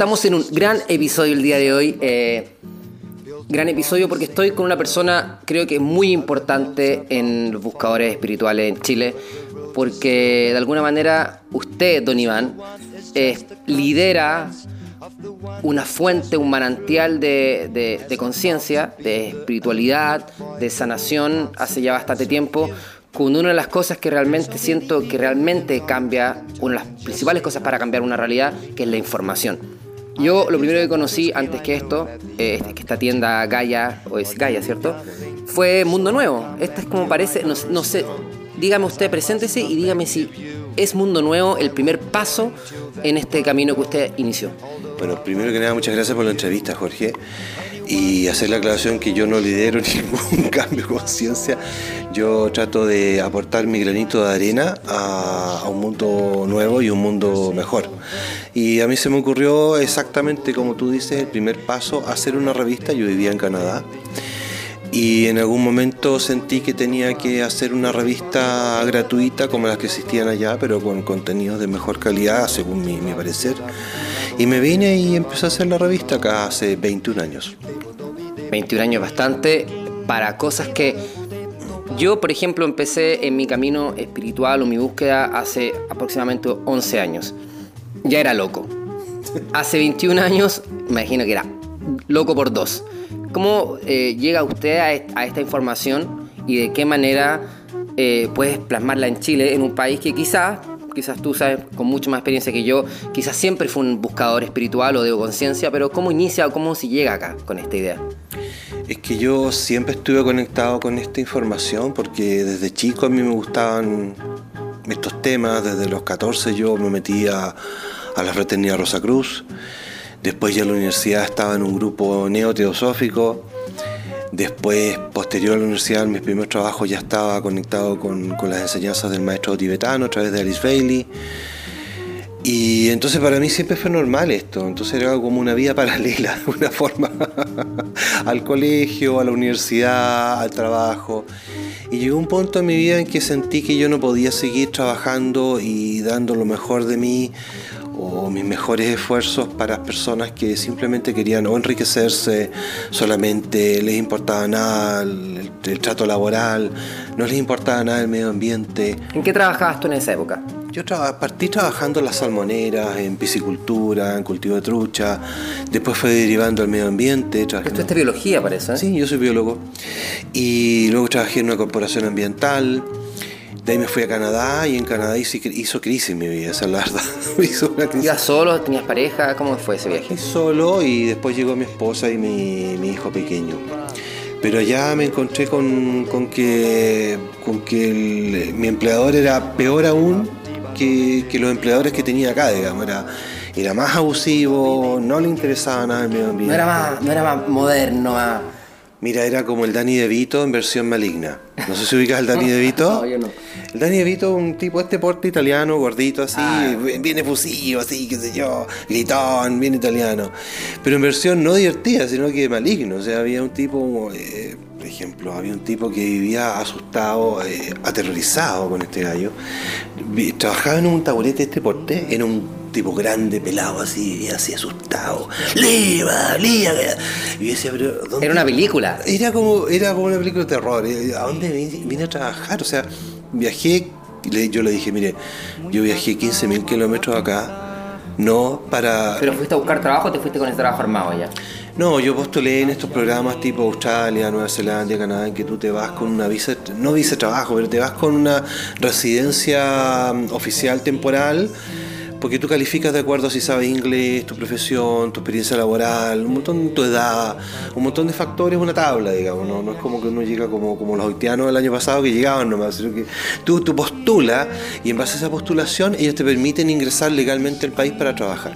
Estamos en un gran episodio el día de hoy. eh, gran episodio porque estoy con una persona, creo que muy importante en los buscadores espirituales en Chile. Porque de alguna manera usted, don Iván, eh, lidera una fuente, un manantial de, de- de conciencia, de espiritualidad, de sanación hace ya bastante tiempo, con una de las cosas que realmente siento que realmente cambia, una de las principales cosas para cambiar una realidad, que es la información. Yo lo primero que conocí antes que esto, que esta tienda Gaia, o es Gaia, ¿cierto? Fue Mundo Nuevo. Esta es como parece, no, no sé, dígame usted, preséntese y dígame si es Mundo Nuevo el primer paso en este camino que usted inició. Bueno, primero que nada, muchas gracias por la entrevista, Jorge. Y hacer la aclaración que yo no lidero ningún cambio de conciencia. Yo trato de aportar mi granito de arena a, a un mundo nuevo y un mundo mejor. Y a mí se me ocurrió exactamente como tú dices, el primer paso, hacer una revista. Yo vivía en Canadá. Y en algún momento sentí que tenía que hacer una revista gratuita como las que existían allá, pero con contenidos de mejor calidad, según mi, mi parecer. Y me vine y empecé a hacer la revista acá hace 21 años. 21 años bastante para cosas que yo, por ejemplo, empecé en mi camino espiritual o mi búsqueda hace aproximadamente 11 años. Ya era loco. Hace 21 años, me imagino que era loco por dos. ¿Cómo eh, llega usted a, est- a esta información y de qué manera eh, puedes plasmarla en Chile, en un país que quizás, quizás tú sabes con mucho más experiencia que yo, quizás siempre fue un buscador espiritual o de conciencia, pero ¿cómo inicia o cómo se llega acá con esta idea? Es que yo siempre estuve conectado con esta información porque desde chico a mí me gustaban estos temas. Desde los 14 yo me metí a, a la Fraternidad Rosa Cruz. Después ya en la universidad estaba en un grupo neoteosófico. Después, posterior a la universidad, mis primeros trabajos ya estaba conectado con, con las enseñanzas del maestro tibetano a través de Alice Bailey. Y entonces para mí siempre fue normal esto, entonces era como una vida paralela, de una forma, al colegio, a la universidad, al trabajo. Y llegó un punto en mi vida en que sentí que yo no podía seguir trabajando y dando lo mejor de mí o mis mejores esfuerzos para personas que simplemente querían o enriquecerse, solamente les importaba nada el, el trato laboral, no les importaba nada el medio ambiente. ¿En qué trabajabas tú en esa época? Yo traba- partí trabajando en las salmoneras, en piscicultura, en cultivo de trucha, después fue derivando al medio ambiente. trabajé en- Estudiaste biología, parece. ¿eh? Sí, yo soy biólogo. Y luego trabajé en una corporación ambiental. De ahí me fui a Canadá y en Canadá hice- hizo crisis mi vida, esa es la verdad. hizo una crisis. ¿Ibas solo? ¿Tenías pareja? ¿Cómo fue ese viaje? Solo y después llegó mi esposa y mi, mi hijo pequeño. Pero allá me encontré con, con que, con que el- mi empleador era peor aún que, que los empleadores que tenía acá, digamos. Era, era más abusivo, no le interesaba nada el medio ambiente. No era más, no era más moderno, más... Mira, era como el Danny DeVito en versión maligna. No sé si ubicas al Danny DeVito. No, yo no. El Danny DeVito, un tipo de este porte italiano, gordito así, Ah. bien efusivo, así, qué sé yo, gritón, bien italiano. Pero en versión no divertida, sino que maligno. O sea, había un tipo, eh, por ejemplo, había un tipo que vivía asustado, eh, aterrorizado con este gallo. Trabajaba en un taburete de este porte, era un tipo grande, pelado, así, así asustado. ¡Liva, liva! Y yo decía, pero ¿dónde Era una película. era como, era como una película de terror. ¿A dónde vine, vine a trabajar? O sea, viajé, yo le dije, mire, yo viajé 15.000 kilómetros acá, no para... ¿Pero fuiste a buscar trabajo o te fuiste con ese trabajo armado ya? No, yo postulé en estos programas tipo Australia, Nueva Zelanda, Canadá, en que tú te vas con una visa, no visa de trabajo, pero te vas con una residencia mm, oficial temporal, porque tú calificas de acuerdo a si sabes inglés, tu profesión, tu experiencia laboral, un montón, tu edad, un montón de factores, una tabla, digamos, no, es como que uno llega como, como los haitianos del año pasado que llegaban nomás, sino que tú, tú postulas y en base a esa postulación ellos te permiten ingresar legalmente al país para trabajar.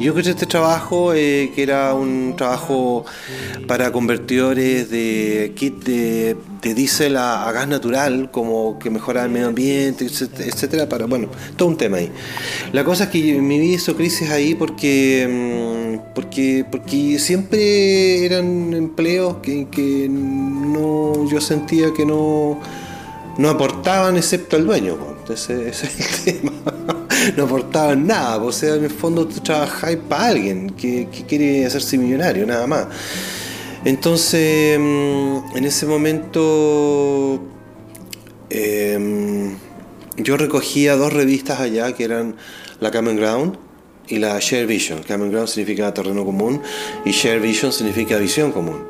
Yo encontré este trabajo, eh, que era un trabajo para convertidores de kit de, de diésel a, a gas natural, como que mejoraba el medio ambiente, etcétera, etcétera, para, bueno, todo un tema ahí. La cosa es que mi vida hizo crisis ahí porque, mm, porque, porque siempre eran empleos que, que no, yo sentía que no, no aportaban excepto al dueño. Entonces, ese es el tema. no aportaban nada. O sea, en el fondo tú trabajáis para alguien que, que quiere hacerse millonario, nada más. Entonces, mm, en ese momento, em, yo recogía dos revistas allá que eran la Common Ground y la Share Vision. Common Ground significa terreno común y Share Vision significa visión común.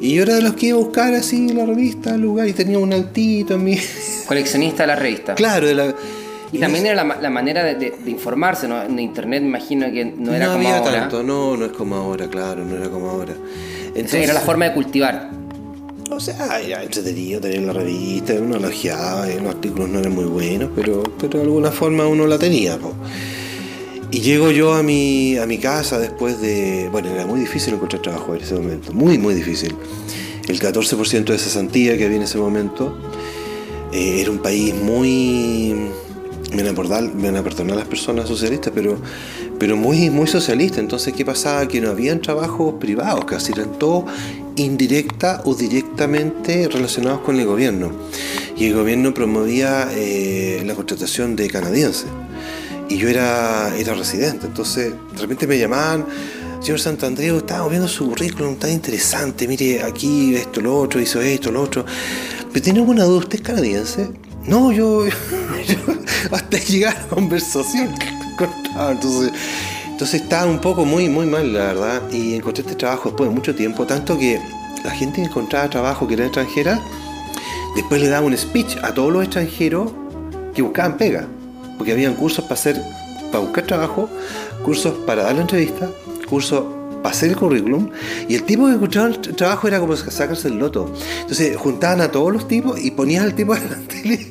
Y yo era de los que iba a buscar así la revista, el lugar, y tenía un altito en mi... Coleccionista de la revista. Claro, de la... Y también era la, la manera de, de- de informarse, ¿no? En internet me imagino que no era no como había ahora. tanto, no, no es como ahora, claro, no era como ahora. Esa era la forma de cultivar. O sea, era entretenido tener la revista, uno la ojeaba, y los artículos no eran muy buenos, pero, pero de alguna forma uno la tenía. po. Y llego yo a mi, a mi casa después de... Bueno, era muy difícil encontrar trabajo en ese momento, muy, muy difícil. El 14% de cesantía que había en ese momento eh, era un país muy... Me van, a perdonar, a perdonar las personas socialistas, pero, pero muy, muy socialista. Entonces, ¿qué pasaba? Que no habían trabajos privados, casi eran todos indirecta o directamente relacionados con el gobierno. Y el gobierno promovía eh, la contratación de canadienses. Y yo era, era residente, entonces de repente me llamaban, señor Santandreu, estamos viendo su currículum, tan interesante, mire aquí esto, lo otro, hizo esto, lo otro. Pero tiene alguna duda, ¿usted es canadiense? No, yo, yo- hasta llegar a la conversación cortaba, entonces, entonces estaba un poco muy, muy mal, la verdad, y encontré este trabajo después de mucho tiempo, tanto que la gente que encontraba trabajo que era extranjera, después le daba un speech a todos los extranjeros que buscaban pega, porque habían cursos para hacer, para buscar trabajo, cursos para dar la entrevista, cursos para hacer el currículum, y el tipo que encontraba el tra- trabajo era como sacarse el loto. Entonces juntaban a todos los tipos y ponían al tipo delante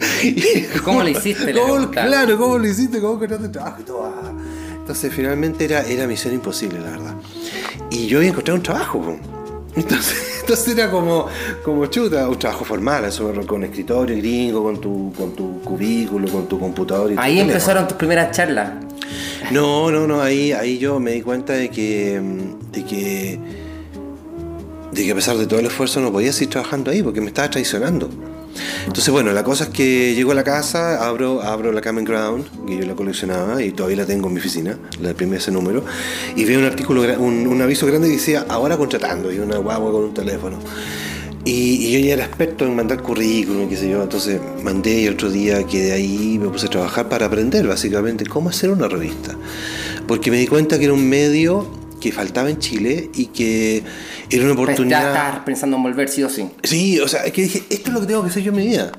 ¿Cómo lo hiciste? Le ¿Cómo- preguntaban. claro, ¿cómo lo hiciste? ¿Cómo encontraste trabajo? Y todo, ah. Entonces finalmente era, era misión imposible, la verdad. Y yo había encontrado un trabajo. Entonces, entonces era como, como chuta, un trabajo formal, eso, con escritorio gringo, con tu, con tu cubículo, con tu computador. Y Ahí empezaron tus primeras charlas. No, no, no, ahí, ahí yo me di cuenta de que, de que, de que a pesar de todo el esfuerzo no podía seguir trabajando ahí porque me estaba traicionando. Entonces, bueno, la cosa es que llego a la casa, abro, abro la Common Ground, que yo la coleccionaba y todavía la tengo en mi oficina, la imprimí ese número, y veo un artículo, un, un aviso grande que decía, ahora contratando, y una guagua con un teléfono. Y, yo ya era experto en mandar currículum, qué sé yo, entonces mandé y otro día quedé ahí, me puse a trabajar para aprender básicamente cómo hacer una revista. Porque me di cuenta que era un medio que faltaba en Chile y que era una Ya oportunidad... estabas pensando en volver sí o sí. Sí, o sea, es que dije, esto es lo que tengo que hacer yo en mi vida.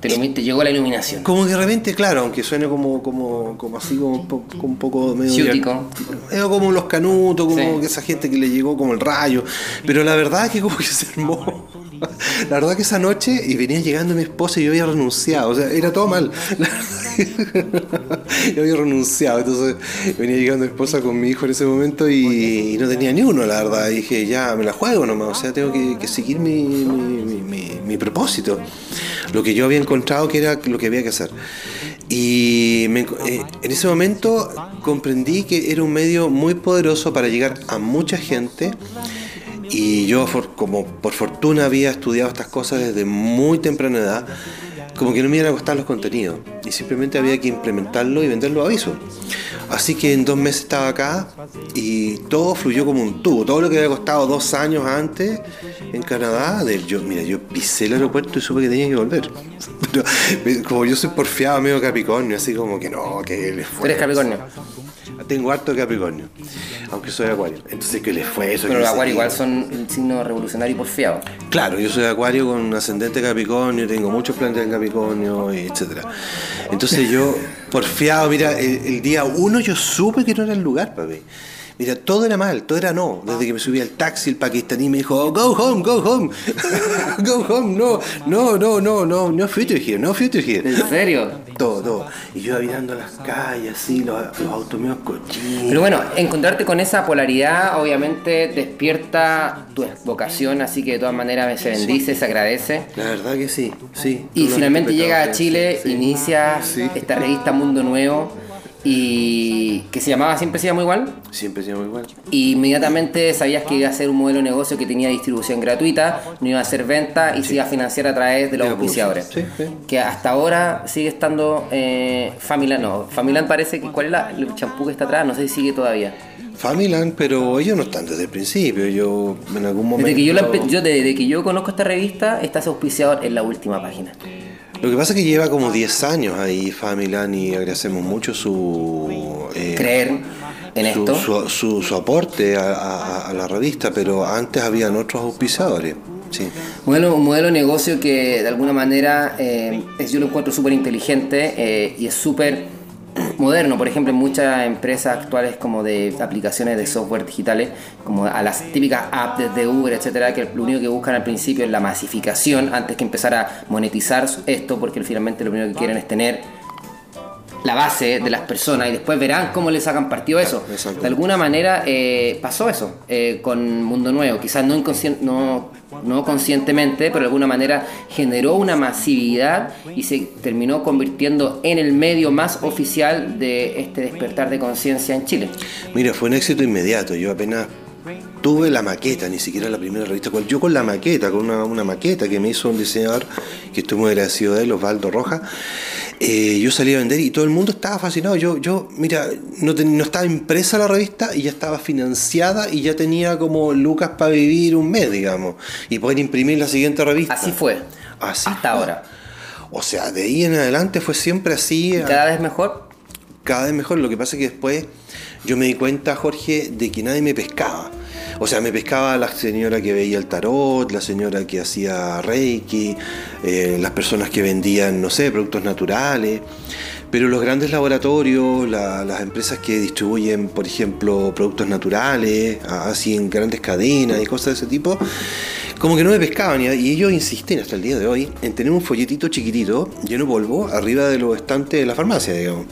Te, te llegó la iluminación. Como que de repente, claro, aunque suene como, como, como así, como un poco, como un poco medio. Ciútico. medio como los canutos, como Sí. que esa gente que le llegó como el rayo. Pero la verdad es que como que se armó. La verdad que esa noche y venía llegando mi esposa y yo había renunciado. O sea, era todo mal. Yo había renunciado. Entonces venía llegando mi esposa con mi hijo en ese momento y, y no tenía ni uno, la verdad. Y dije, ya me la juego nomás. O sea, tengo que, que seguir mi, mi, mi- mi- propósito. Lo que yo había encontrado que era lo que había que hacer. Y me eh, en ese momento comprendí que era un medio muy poderoso para llegar a mucha gente. Y yo, como por fortuna había estudiado estas cosas desde muy temprana edad, como que no me iban a costar los contenidos. Y simplemente había que implementarlo y venderlo a aviso. Así que en dos meses estaba acá y todo fluyó como un tubo. Todo lo que había costado dos años antes en Canadá, de, yo, mira, yo pisé el aeropuerto y supe que tenía que volver. Pero como yo soy porfiado, medio Capricornio, así como que no, que eres Capricornio. Tengo harto Capricornio, aunque soy Acuario. Entonces, que le fue eso? Pero los qué. igual son el signo revolucionario y porfiado. Claro, yo soy acuario con ascendente Capricornio, tengo muchos planetas en Capricornio, etcétera. Entonces yo, porfiado, mira, el, el día uno yo supe que no era el lugar, papi. Mira, todo era mal, todo era no. Desde que me subí al taxi, el pakistaní me dijo, "Oh, go home, go home, go home, no, no, no, no, no, no future here, no future here. ¿En serio? Todo, todo. Y yo mirando las calles, así, los, los autos míos cochinos. Pero bueno, encontrarte con esa polaridad obviamente despierta tu vocación, así que de todas maneras se bendice, se agradece. La verdad que sí, sí. Y finalmente llega a Chile, sí, sí. inicia Sí. esta revista Mundo Nuevo y que se llamaba Siempre se llama igual. Siempre se llama igual. Y inmediatamente sabías que iba a ser un modelo de negocio que tenía distribución gratuita, no iba a ser venta y se iba a financiar a través de los De auspiciadores. Sí, sí. Que hasta ahora sigue estando eh, Familand, no, Familand parece que, ¿cuál es la- el champú que está atrás? No sé si sigue todavía. Familand, pero ellos no están desde el principio. Yo en algún momento. Desde que yo, la yo- desde que yo conozco esta revista, está ese auspiciador en la última página. Lo que pasa es que lleva como 10 años ahí Familand y agradecemos mucho su. eh, Creer en su, esto. Su, su- su aporte a, a- a la revista, pero antes habían otros auspiciadores. Sí. Modelo, un modelo de negocio que de alguna manera eh, es- yo lo encuentro súper inteligente eh, y es súper moderno. Por ejemplo, muchas empresas actuales como de aplicaciones de software digitales, como a las típicas apps de Uber, etcétera, que lo único que buscan al principio es la masificación antes que empezar a monetizar esto, porque finalmente lo primero que quieren es tener la base de las personas y después verán cómo le sacan partido a eso. De alguna manera eh, pasó eso eh, con Mundo Nuevo, quizás no, no, no conscientemente, pero de alguna manera generó una masividad y se terminó convirtiendo en el medio más oficial de este despertar de conciencia en Chile. Mira, fue un éxito inmediato. Yo apenas tuve la maqueta, ni siquiera la primera revista. cual- Yo con la maqueta, con una, una maqueta que me hizo un diseñador que estoy muy agradecido de él, Osvaldo Rojas, eh, yo salí a vender y todo el mundo estaba fascinado. Yo, yo mira, no, ten- no estaba impresa la revista y ya estaba financiada y ya tenía como lucas para vivir un mes, digamos, y poder imprimir la siguiente revista. Así fue. Así hasta fue. ahora. O sea, de ahí en adelante fue siempre así. Cada vez mejor. cada vez mejor. Lo que pasa es que después yo me di cuenta, Jorge, de que nadie me pescaba. O sea, me pescaba la señora que veía el tarot, la señora que hacía reiki, eh, las personas que vendían, no sé, productos naturales. Pero los grandes laboratorios, la- las empresas que distribuyen, por ejemplo, productos naturales, así en grandes cadenas y cosas de ese tipo, como que no me pescaban. Y, y ellos insisten hasta el día de hoy en tener un folletito chiquitito, lleno de polvo, arriba de los estantes de la farmacia, digamos.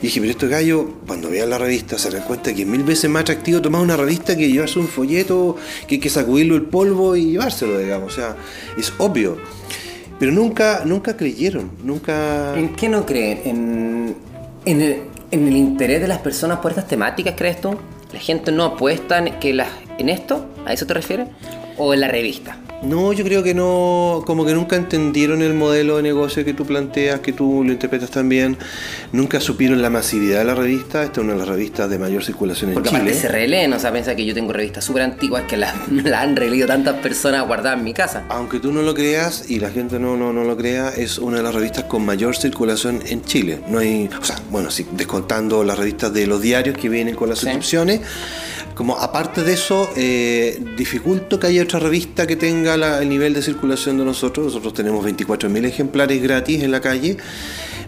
Y dije, pero estos gallos, cuando vean la revista, se dan cuenta que es mil veces más atractivo tomar una revista que llevarse un folleto, que hay que sacudirlo el polvo y llevárselo, digamos. O sea, es obvio. Pero nunca, nunca creyeron, nunca... ¿En qué no creen? ¿En, en el, en el interés de las personas por estas temáticas, crees tú? ¿La gente no apuesta en, que en esto? ¿A eso te refieres? ¿O en la revista? No, yo creo que no, como que nunca entendieron el modelo de negocio que tú planteas, que tú lo interpretas también, nunca supieron la masividad de la revista, esta es una de las revistas de mayor circulación en Porque aparte Chile. se releen, o sea, piensa que yo tengo revistas súper antiguas que las la han releído tantas personas guardadas en mi casa. Aunque tú no lo creas y la gente no, no, no lo crea, es una de las revistas con mayor circulación en Chile. No hay, o sea, bueno, sí, descontando las revistas de los diarios que vienen con las Sí. suscripciones, como aparte de eso, eh, dificulto que haya otra revista que tenga el nivel de circulación de nosotros. Nosotros tenemos 24.000 ejemplares gratis en la calle.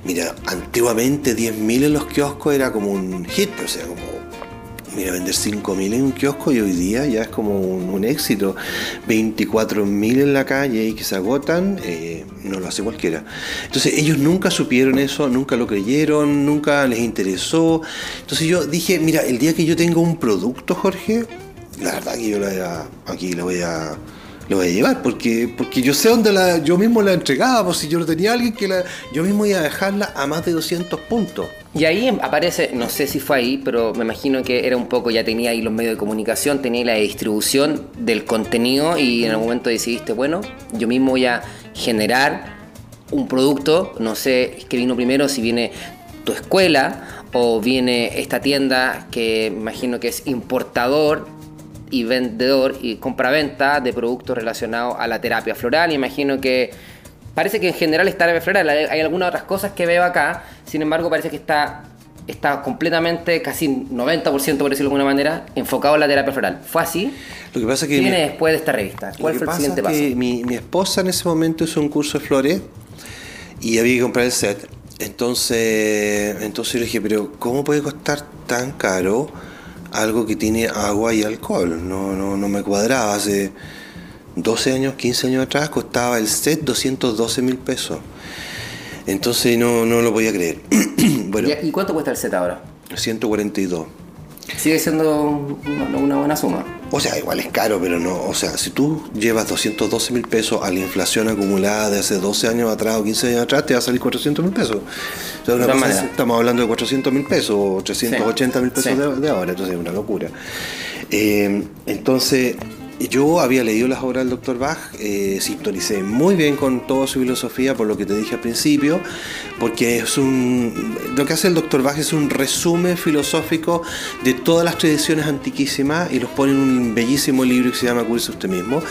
Mira, antiguamente 10.000 en los kioscos era como un hit, o sea, como Mira, vender 5.000 en un kiosco y hoy día ya es como un, un éxito. 24.000 en la calle y que se agotan, eh, no lo hace cualquiera. Entonces ellos nunca supieron eso, nunca lo creyeron, nunca les interesó. Entonces yo dije, mira, el día que yo tenga un producto, Jorge, la verdad que yo la voy a- aquí la voy a... Lo voy a llevar porque, porque yo sé dónde la, yo mismo la entregaba, pues si yo no tenía alguien que la, yo mismo iba a dejarla a más de 200 puntos. Y ahí em- aparece, no sé si fue ahí, pero me imagino que era un poco, ya tenía ahí los medios de comunicación, tenía la distribución del contenido y en algún momento decidiste, bueno, yo mismo voy a generar un producto, no sé qué vino primero, si viene tu escuela o viene esta tienda que me imagino que es importador y vendedor y compraventa de productos relacionados a la terapia floral. Imagino que parece que en general está terapia floral. Hay, algunas otras cosas que veo acá, sin embargo, parece que está, está completamente, casi 90%, por decirlo de alguna manera, enfocado en la terapia floral. ¿Fue así? Lo que pasa que ¿Qué mi- viene después de esta revista? ¿Cuál fue el siguiente es paso? mi, mi esposa en ese momento hizo un curso de flores y había que comprar el set. Entonces, entonces yo le dije, pero ¿cómo puede costar tan caro algo que tiene agua y alcohol? No, no, no me cuadraba. Hace 12 años, 15 años atrás costaba el set 212 mil pesos. Entonces no, no lo podía creer. bueno, ¿Y- ¿Y cuánto cuesta el set ahora? 142. Sigue siendo una, buena suma. O sea, igual es caro, pero no. O sea, si tú llevas 212 mil pesos a la inflación acumulada de hace 12 años atrás o 15 años atrás, te va a salir 400 mil pesos. O sea, una cosa es- estamos hablando de 400 mil pesos o 380 mil pesos Sí. de, de ahora, entonces es una locura. Eh, entonces, yo había leído las obras del Dr. Bach, eh, sintonicé muy bien con toda su filosofía, por lo que te dije al principio, porque es un. Lo que hace el Dr. Bach es un resumen filosófico de todas las tradiciones antiquísimas y los pone en un bellísimo libro que se llama Cuídese usted mismo.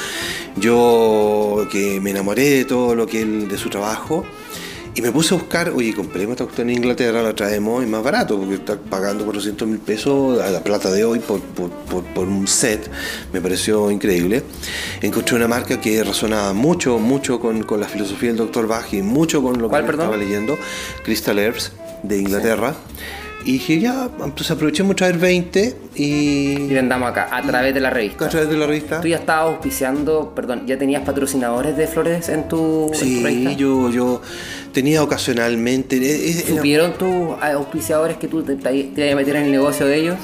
Yo que me enamoré de todo lo que él, de su trabajo. Y me puse a buscar, oye, compremos esta cuestión en Inglaterra, la traemos y más barato, porque está pagando 400 mil pesos a la plata de hoy por, por, por- por un set, me pareció increíble. Encontré una marca que resonaba mucho, mucho con, con la filosofía del Dr. Bach y mucho con lo que estaba leyendo, Crystal Herbs de Inglaterra. Y dije, ya, entonces aprovechemos de traer 20 Y y vendamos acá, a través de la revista. a través de la revista. Tú ya estabas auspiciando, perdón, ¿ya tenías patrocinadores de flores en tu, en tu Sí, revista? yo, yo tenía ocasionalmente... eh, eh, era- ¿Supieron tus auspiciadores que tú te, te, te ibas a meter en el negocio de ellos?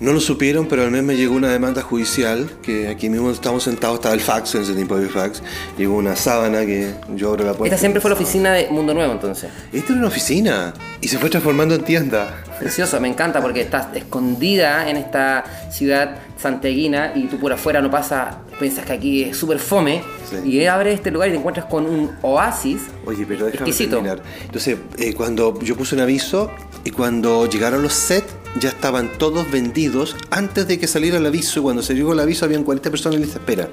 No lo supieron, pero al mes me llegó una demanda judicial, que aquí mismo estamos sentados, estaba el fax, en ese tiempo había fax, llegó una sábana que yo abro la puerta. Esta siempre fue la oficina de Mundo Nuevo, entonces. Esta era una oficina y se fue transformando en tienda. Precioso, me encanta porque estás escondida en esta ciudad santeguina y tú por afuera no pasas, piensas que aquí es súper fome Sí. y abres este lugar y te encuentras con un oasis Oye, pero déjame exquisito. terminar. Entonces, eh, cuando yo puse un aviso y cuando llegaron los sets, ya estaban todos vendidos antes de que saliera el aviso. Y cuando se llegó el aviso, habían 40 personas en lista espera.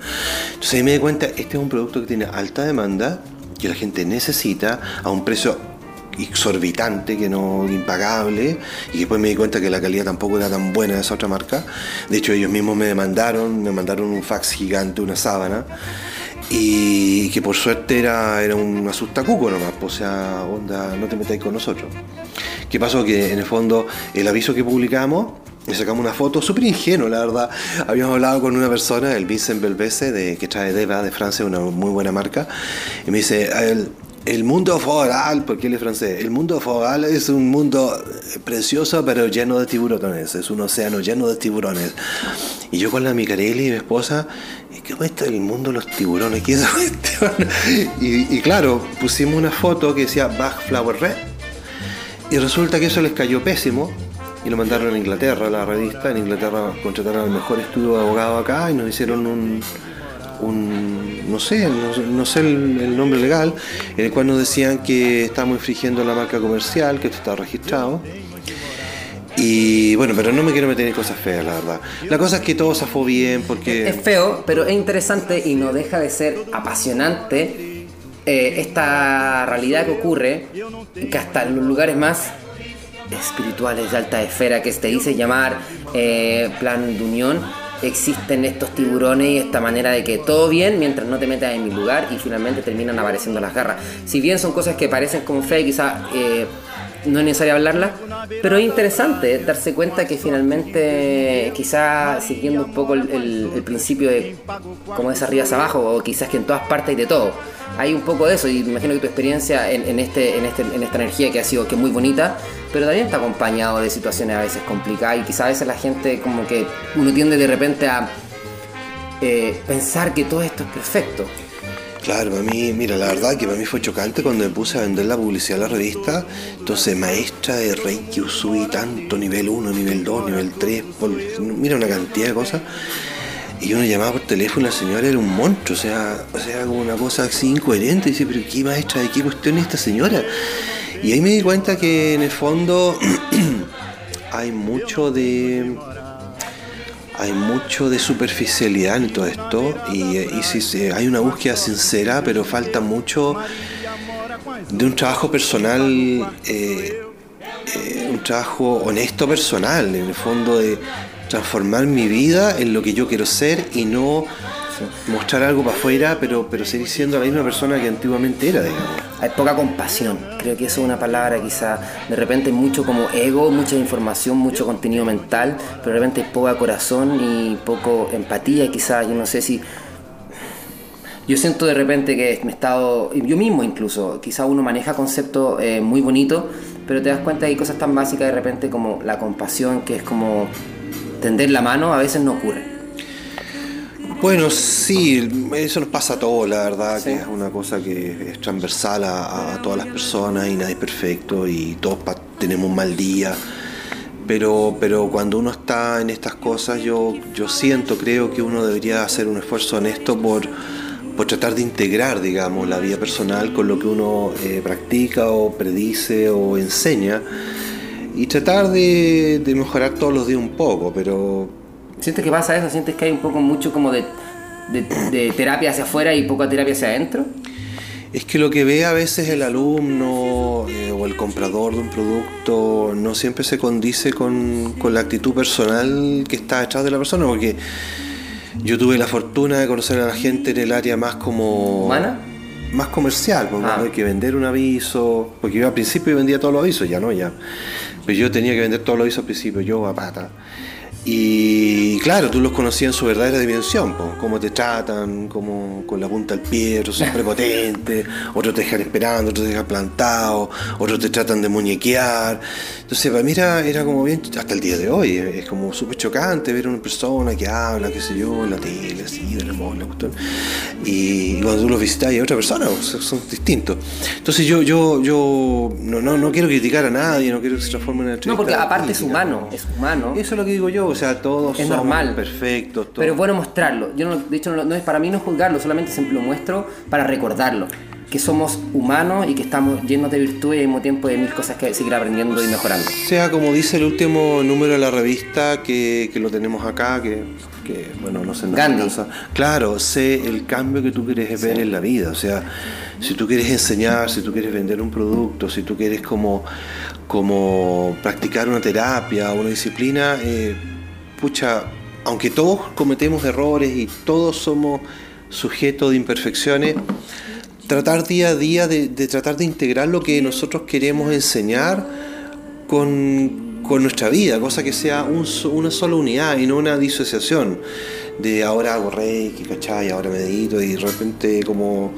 Entonces ahí me di cuenta, este es un producto que tiene alta demanda, que la gente necesita a un precio exorbitante, que no impagable, y después me di cuenta que la calidad tampoco era tan buena de esa otra marca. De hecho, ellos mismos me demandaron, me mandaron un fax gigante, una sábana, y que por suerte era, era un asustacuco nomás, o sea, onda, no te metáis con nosotros. ¿Qué pasó? Que en el fondo el aviso que publicamos, le sacamos una foto súper ingenuo, la verdad. Habíamos hablado con una persona, el Vincent Belvese, de, que trae Deva de Francia, una muy buena marca, y me dice, el, el mundo foral, porque él es francés, el mundo foral es un mundo precioso pero lleno de tiburones, es un océano lleno de tiburones. Y yo con la Micarelli mi esposa, ¿y ¿qué cuesta el mundo los tiburones? ¿Qué es? Y, y claro, pusimos una foto que decía Bach Flower Red, y resulta que eso les cayó pésimo y lo mandaron a Inglaterra, a la revista. En Inglaterra contrataron al mejor estudio de abogado acá y nos hicieron un, un no sé, no, no sé el, el nombre legal, en el cual nos decían que estábamos infringiendo la marca comercial, que esto está registrado. Y bueno, pero no me quiero meter en cosas feas, la verdad. La cosa es que todo zafó bien porque... Es feo, pero es interesante y no deja de ser apasionante eh, esta realidad que ocurre, que hasta en los lugares más espirituales de alta esfera que te dice llamar eh, plan de unión, existen estos tiburones y esta manera de que todo bien mientras no te metas en mi lugar y finalmente terminan apareciendo las garras. Si bien son cosas que parecen como fe, quizás eh, no es necesario hablarlas, pero es interesante darse cuenta que finalmente, quizás siguiendo un poco el, principio de como es arriba hacia abajo, o quizás que en todas partes hay de todo. Hay un poco de eso, y imagino que tu experiencia en, este, en, este, en esta energía que ha sido que muy bonita, pero también está acompañado de situaciones a veces complicadas, y quizás a veces la gente como que uno tiende de repente a eh, pensar que todo esto es perfecto. Claro, para mí, mira, la verdad que para mí fue chocante cuando me puse a vender la publicidad de la revista. Entonces, maestra de Reiki Usui, tanto nivel 1, nivel 2, nivel 3, por- mira una cantidad de cosas. Y uno llamaba por teléfono la señora era un monstruo, o sea, o sea, como una cosa así incoherente. Y dice, pero ¿qué maestra de qué cuestión es esta señora? Y ahí me di cuenta que en el fondo hay mucho de hay mucho de superficialidad en todo esto y, y sí, sí, hay una búsqueda sincera, pero falta mucho de un trabajo personal, eh, eh, un trabajo honesto personal, en el fondo de transformar mi vida en lo que yo quiero ser y no mostrar algo para afuera, pero, pero seguir siendo la misma persona que antiguamente era, digamos. Hay poca compasión, creo que eso es una palabra quizá, de repente mucho como ego, mucha información, mucho contenido mental, pero de repente hay poca corazón y poco empatía quizá, yo no sé si... Yo siento de repente que me he estado, yo mismo incluso, quizá uno maneja conceptos eh, muy bonitos, pero te das cuenta que hay cosas tan básicas de repente como la compasión, que es como tender la mano, a veces no ocurre. Bueno, sí, eso nos pasa a todos, la verdad, que es una cosa que es transversal a, todas las personas y nadie es perfecto y todos tenemos un mal día. Pero, pero cuando uno está en estas cosas, yo, yo siento, creo que uno debería hacer un esfuerzo honesto por, por tratar de integrar, digamos, la vida personal con lo que uno eh, practica o predice o enseña y tratar de, de mejorar todos los días un poco, pero ¿Sientes que pasa eso? ¿Sientes que hay un poco mucho como de, terapia hacia afuera y poca terapia hacia adentro? Es que lo que ve a veces el alumno eh, o el comprador de un producto no siempre se condice con, la actitud personal que está detrás de la persona, porque yo tuve la fortuna de conocer a la gente en el área más como... ¿Humana? Más comercial, porque ah. hay que vender un aviso, porque yo al principio vendía todos los avisos, ya no, ya. Pero yo tenía que vender todos los avisos al principio, yo a pata. Y claro, tú los conocías en su verdadera dimensión, cómo te tratan, cómo con la punta del pie, otros son prepotentes, otros te dejan esperando, otros te dejan plantado, otros te tratan de muñequear. Entonces, para mí era, como bien, hasta el día de hoy, es como súper chocante ver a una persona que habla, qué sé yo, en la tele, así, amor, la cuestión. Y cuando tú los visitas hay otra persona, son distintos. Entonces, yo yo yo no, no, no quiero criticar a nadie, no quiero que se transforme en una No, porque aparte es humano, es humano. Eso es lo que digo yo o sea, todos es normal. perfectos. Pero es bueno mostrarlo. Yo no, de hecho, no, es para mí no juzgarlo, solamente lo muestro para recordarlo. Que somos humanos y que estamos llenos de virtudes y al mismo tiempo de mil cosas que seguir aprendiendo y mejorando. O sea, como dice el último número de la revista, que, que lo tenemos acá, que, que bueno, no sé Gandhi. Claro, sé el cambio que tú quieres ver en la vida. O sea, si tú quieres enseñar, si tú quieres vender un producto, si tú quieres como, como practicar una terapia, una disciplina, eh, pucha, aunque todos cometemos errores y todos somos sujetos de imperfecciones, tratar día a día de, tratar de integrar lo que nosotros queremos enseñar con, nuestra vida, cosa que sea una sola unidad y no una disociación de ahora hago reiki, ¿cachai? Ahora medito y de repente como...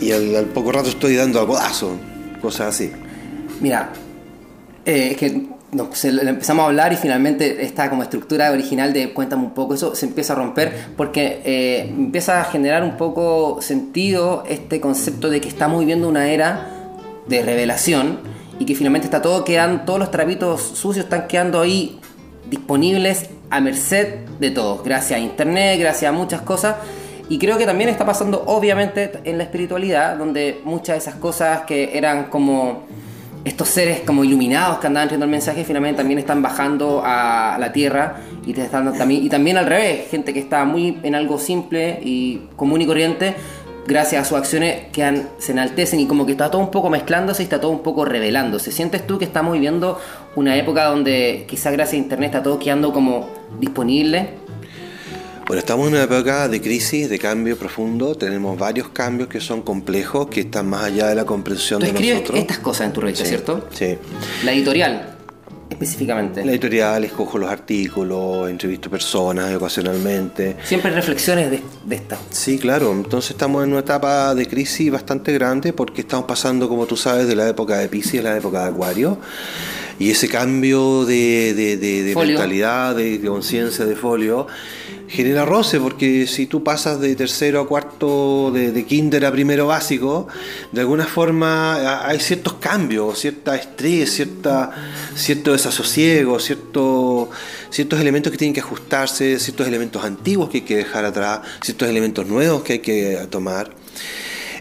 y al, poco rato estoy dando a codazo, cosas así. Mira, eh, es que nos empezamos a hablar y finalmente esta como estructura original de cuéntame un poco eso se empieza a romper porque eh, empieza a generar un poco sentido este concepto de que estamos viviendo una era de revelación y que finalmente está todo quedando, todos los trapitos sucios están quedando ahí disponibles a merced de todos, gracias a internet, gracias a muchas cosas. Y creo que también está pasando obviamente en la espiritualidad, donde muchas de esas cosas que eran como estos seres como iluminados que andaban trayendo el mensaje finalmente también están bajando a la tierra y te están también y también al revés gente que está muy en algo simple y común y corriente gracias a sus acciones que se enaltecen y como que está todo un poco mezclándose y está todo un poco revelándose. Sientes tú que estamos viviendo una época donde quizás gracias a internet está todo quedando como disponible bueno, estamos en una época de crisis, de cambio profundo. Tenemos varios cambios que son complejos, que están más allá de la comprensión de nosotros. estas cosas en tu revista, ¿cierto? Sí. La editorial, específicamente. La editorial, escojo los artículos, entrevisto personas ocasionalmente. Siempre reflexiones de, de esta. Sí, claro. Entonces estamos en una etapa de crisis bastante grande porque estamos pasando, como tú sabes, de la época de Pisces a la época de Acuario. Y ese cambio de, de, de mentalidad, de conciencia de folio, genera roce, porque si tú pasas de tercero a cuarto, de, kinder a primero básico, de alguna forma hay ciertos cambios, cierta estrés, cierta, cierto desasosiego, cierto, ciertos elementos que tienen que ajustarse, ciertos elementos antiguos que hay que dejar atrás, ciertos elementos nuevos que hay que tomar.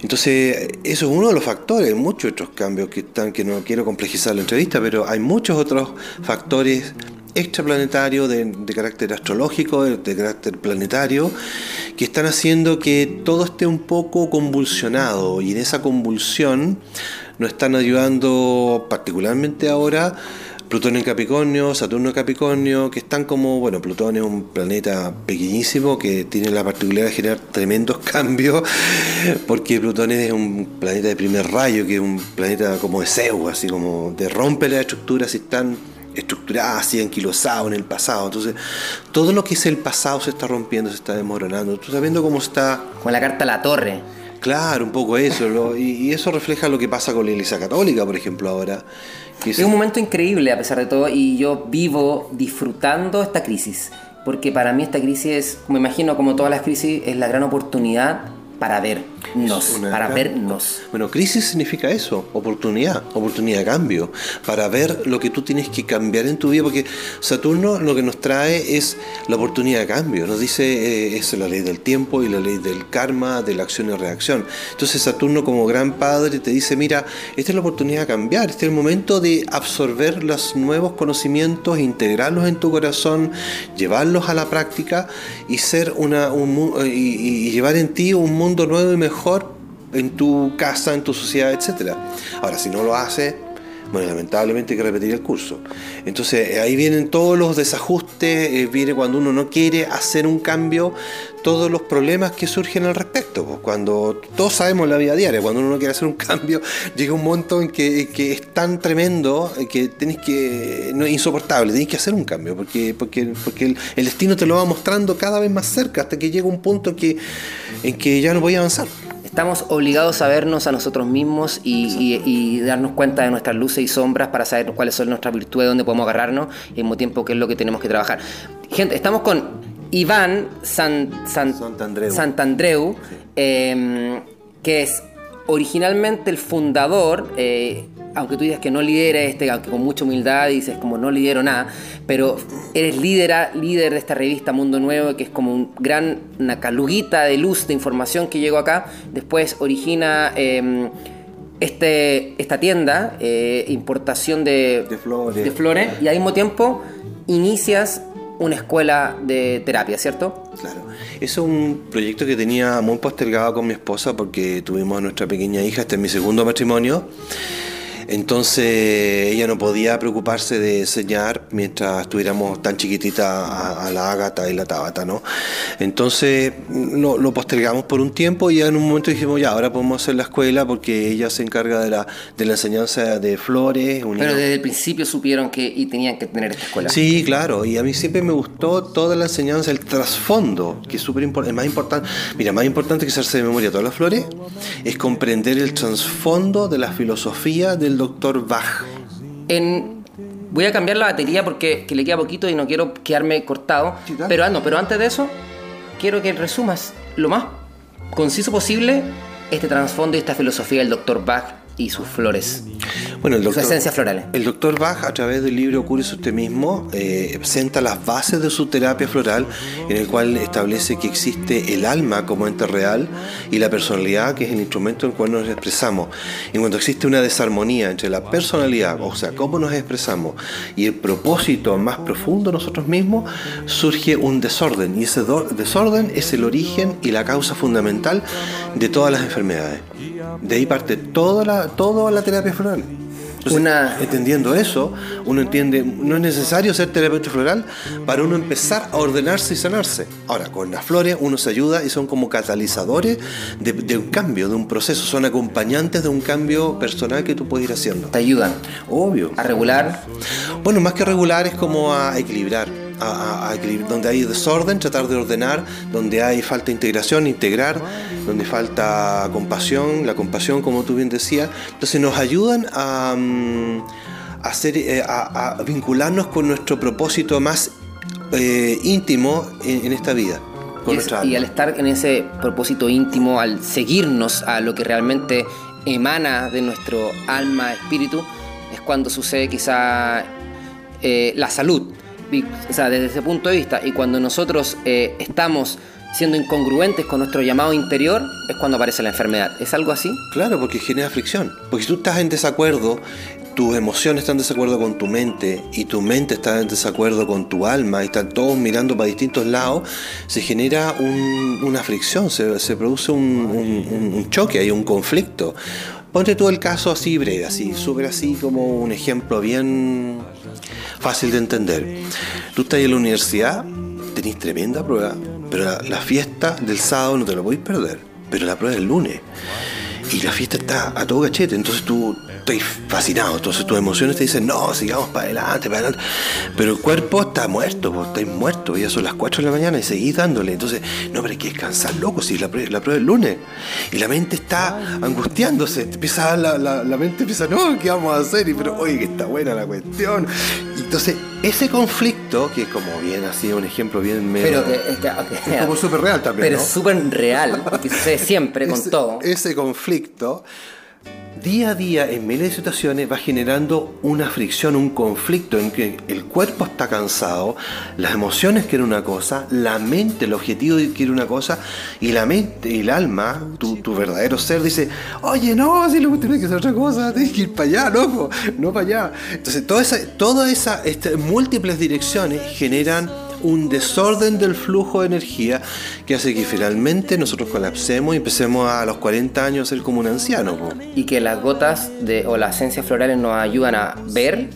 Entonces, eso es uno de los factores, muchos otros cambios que están, que no quiero complejizar la entrevista, pero hay muchos otros factores extraplanetario, de, de carácter astrológico, de, carácter planetario, que están haciendo que todo esté un poco convulsionado y en esa convulsión nos están ayudando particularmente ahora Plutón en Capricornio, Saturno en Capricornio, que están como, bueno, Plutón es un planeta pequeñísimo que tiene la particularidad de generar tremendos cambios, porque Plutón es un planeta de primer rayo, que es un planeta como de Zeus, así como de rompe las estructuras y están estructurada, así anquilosado en el pasado. Entonces, todo lo que es el pasado se está rompiendo, se está desmoronando. Tú estás viendo cómo está. Con la carta a la torre. Claro, un poco eso. lo- y, y eso refleja lo que pasa con la Iglesia Católica, por ejemplo, ahora. que Es un momento increíble a pesar de todo y yo vivo disfrutando esta crisis. Porque para mí esta crisis es, me imagino como todas las crisis, es la gran oportunidad para vernos, para gran- vernos. Bueno, crisis significa eso, oportunidad, oportunidad de cambio, para ver lo que tú tienes que cambiar en tu vida, porque Saturno lo que nos trae es la oportunidad de cambio, nos dice eh, es la ley del tiempo y la ley del karma, de la acción y reacción. Entonces Saturno como gran padre te dice, mira, esta es la oportunidad de cambiar, este es el momento de absorber los nuevos conocimientos, integrarlos en tu corazón, llevarlos a la práctica y ser una un y, y llevar en ti un mundo nuevo y mejor en tu casa, en tu sociedad, etcétera. Ahora, si no lo hace, bueno, lamentablemente hay que repetir el curso. Entonces, eh, ahí vienen todos los desajustes, eh, viene cuando uno no quiere hacer un cambio, todos los problemas que surgen al respecto. pues, Cuando todos sabemos la vida diaria, cuando uno no quiere hacer un cambio, llega un momento en que, que es tan tremendo eh, que tenés que, no es insoportable, tenés que hacer un cambio, porque, porque, porque el, destino te lo va mostrando cada vez más cerca, hasta que llega un punto en que, que ya no voy a avanzar. Estamos obligados a vernos a nosotros mismos y, y- y darnos cuenta de nuestras luces y sombras para saber cuáles son nuestras virtudes, dónde podemos agarrarnos y al mismo tiempo qué es lo que tenemos que trabajar. Gente, estamos con Iván San, San- Santandreu. Santandreu, eh, que es originalmente el fundador, eh, aunque tú digas que no lidera este, aunque con mucha humildad dices como no lidero nada, pero eres líder, líder de esta revista Mundo Nuevo, que es como un gran, una caluguita de luz de información que llegó acá. Después origina eh, este, esta tienda, eh, importación de, De flores. de flores, y al mismo tiempo inicias una escuela de terapia, ¿cierto? Claro. Eso es un proyecto que tenía muy postergado con mi esposa porque tuvimos a nuestra pequeña hija, este es mi segundo matrimonio. Entonces ella no podía preocuparse de enseñar mientras estuviéramos tan chiquitita a, a la Ágata y la Tabata, ¿no? Entonces lo, lo postergamos por un tiempo y ya en un momento dijimos, ya, ahora podemos hacer la escuela porque ella se encarga de la, de la enseñanza de flores. unida- Pero desde el principio supieron que y tenían que tener esta escuela. Sí, claro, y a mí siempre me gustó toda la enseñanza, el trasfondo, que es súper importante, más importante, mira, más importante que hacerse de memoria todas las flores, es comprender el trasfondo de la filosofía del doctor Bach. En- voy a cambiar la batería porque que le queda poquito y no quiero quedarme cortado. Sí, pero, ah, no, pero antes de eso, quiero que resumas lo más conciso posible este trasfondo y esta filosofía del Dr. Bach y sus flores. Bueno, el Sus doctor, esencias florales. el doctor Bach, a través del libro Cúrese usted mismo, eh, presenta las bases de su terapia floral, en el cual establece que existe el alma como ente real y la personalidad, que es el instrumento en el cual nos expresamos. En cuanto existe una desarmonía entre la personalidad, o sea, cómo nos expresamos, y el propósito más profundo de nosotros mismos, surge un desorden. Y ese desorden es el origen y la causa fundamental de todas las enfermedades. De ahí parte toda la, toda la terapia floral. Entonces, Una- Entendiendo eso, uno entiende, no es necesario ser terapeuta floral para uno empezar a ordenarse y sanarse. Ahora, con las flores uno se ayuda y son como catalizadores de, de un cambio, de un proceso, son acompañantes de un cambio personal que tú puedes ir haciendo. Te ayudan Obvio. a regular. Bueno, más que regular es como a equilibrar. A, a- donde hay desorden, tratar de ordenar, donde hay falta de integración, integrar, donde falta compasión, la compasión, como tú bien decías. Entonces nos ayudan a, mm, a hacer, eh, a, a vincularnos con nuestro propósito más eh, íntimo en, en esta vida. Y, es- al estar en ese propósito íntimo, al seguirnos a lo que realmente emana de nuestro alma, espíritu, es cuando sucede quizá eh, la salud. O sea, desde ese punto de vista. Y cuando nosotros eh, estamos siendo incongruentes con nuestro llamado interior, es cuando aparece la enfermedad. ¿Es algo así? Claro, porque genera fricción. Porque si tú estás en desacuerdo, tus emociones están en desacuerdo con tu mente y tu mente está en desacuerdo con tu alma y están todos mirando para distintos lados, se genera un- una fricción, se, produce un choque, hay un conflicto. Ponte tú el caso así breve, así, súper así como un ejemplo bien fácil de entender. Tú estás en la universidad, tenés tremenda prueba, pero la, la fiesta del sábado no te la podéis perder, pero la prueba es el lunes. Y la fiesta está a todo cachete, entonces tú estás fascinado, entonces tus emociones te dicen, no, sigamos para adelante, para adelante, pero el cuerpo está muerto, vos estáis muerto, ya son las 4 de la mañana y seguís dándole, entonces, no, pero hay que descansar, loco, si la, la prueba es el lunes, y la mente está angustiándose, empieza la, la, mente empieza, no, ¿qué vamos a hacer? Y pero, oye, que está buena la cuestión, entonces, ese conflicto, que como bien así, un ejemplo bien Pero que, es, como súper real también. Pero es súper real, que sucede siempre con todo. Ese conflicto día a día en miles de situaciones va generando una fricción, un conflicto en que el cuerpo está cansado, las emociones quieren una cosa, la mente, el objetivo quiere una cosa, y la mente el alma, tu, tu verdadero ser, dice, oye, no, si lo tienes que hacer otra cosa, tienes que ir para allá, loco, no para allá. Entonces, todas esas toda esa, este, múltiples direcciones generan un desorden del flujo de energía que hace que finalmente nosotros colapsemos y empecemos a los 40 años a ser como un anciano. Y que las gotas de, o las esencias florales nos ayudan a ver.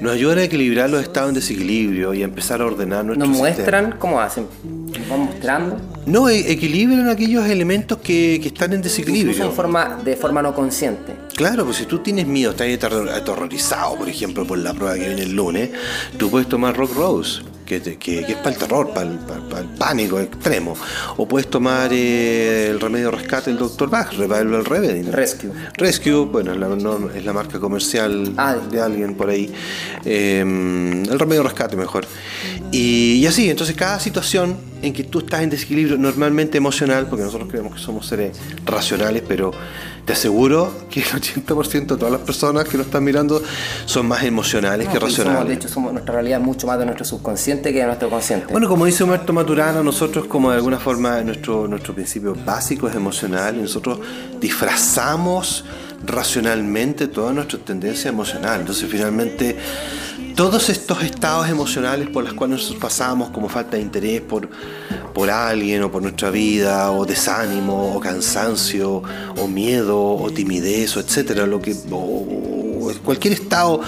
Nos ayudan a equilibrar los estados en desequilibrio y a empezar a ordenar nuestro ¿Nos muestran cómo hacen? ¿Nos van mostrando? No, e-, equilibran aquellos elementos que, que están en desequilibrio. En forma, de forma no consciente. Claro, pues si tú tienes miedo, estás aterrorizado, por ejemplo, por la prueba que viene el lunes, tú puedes tomar Rock Rose que, que, es para el terror, para el, pánico extremo. O puedes tomar eh, el remedio rescate del Dr. Bach, Revival Remedy. Rescue. Rescue, bueno, es la, es la marca comercial ah. de alguien por ahí. Em, el remedio rescate mejor. Y, y así, entonces cada situación en que tú estás en desequilibrio normalmente emocional, porque nosotros creemos que somos seres racionales, pero te aseguro que el 80% de todas las personas que nos están mirando son más emocionales que racionales. de hecho, somos nuestra realidad mucho más de nuestro subconsciente que de nuestro consciente. Bueno, como dice Humberto Maturano, nosotros como de alguna forma nuestro, nuestro principio básico es emocional y nosotros disfrazamos racionalmente toda nuestra tendencia emocional. Entonces finalmente todos estos estados emocionales por los cuales nosotros pasamos, como falta de interés por, por alguien o por nuestra vida, o desánimo, o cansancio, o miedo, o timidez, o etcétera, lo que, cualquier estado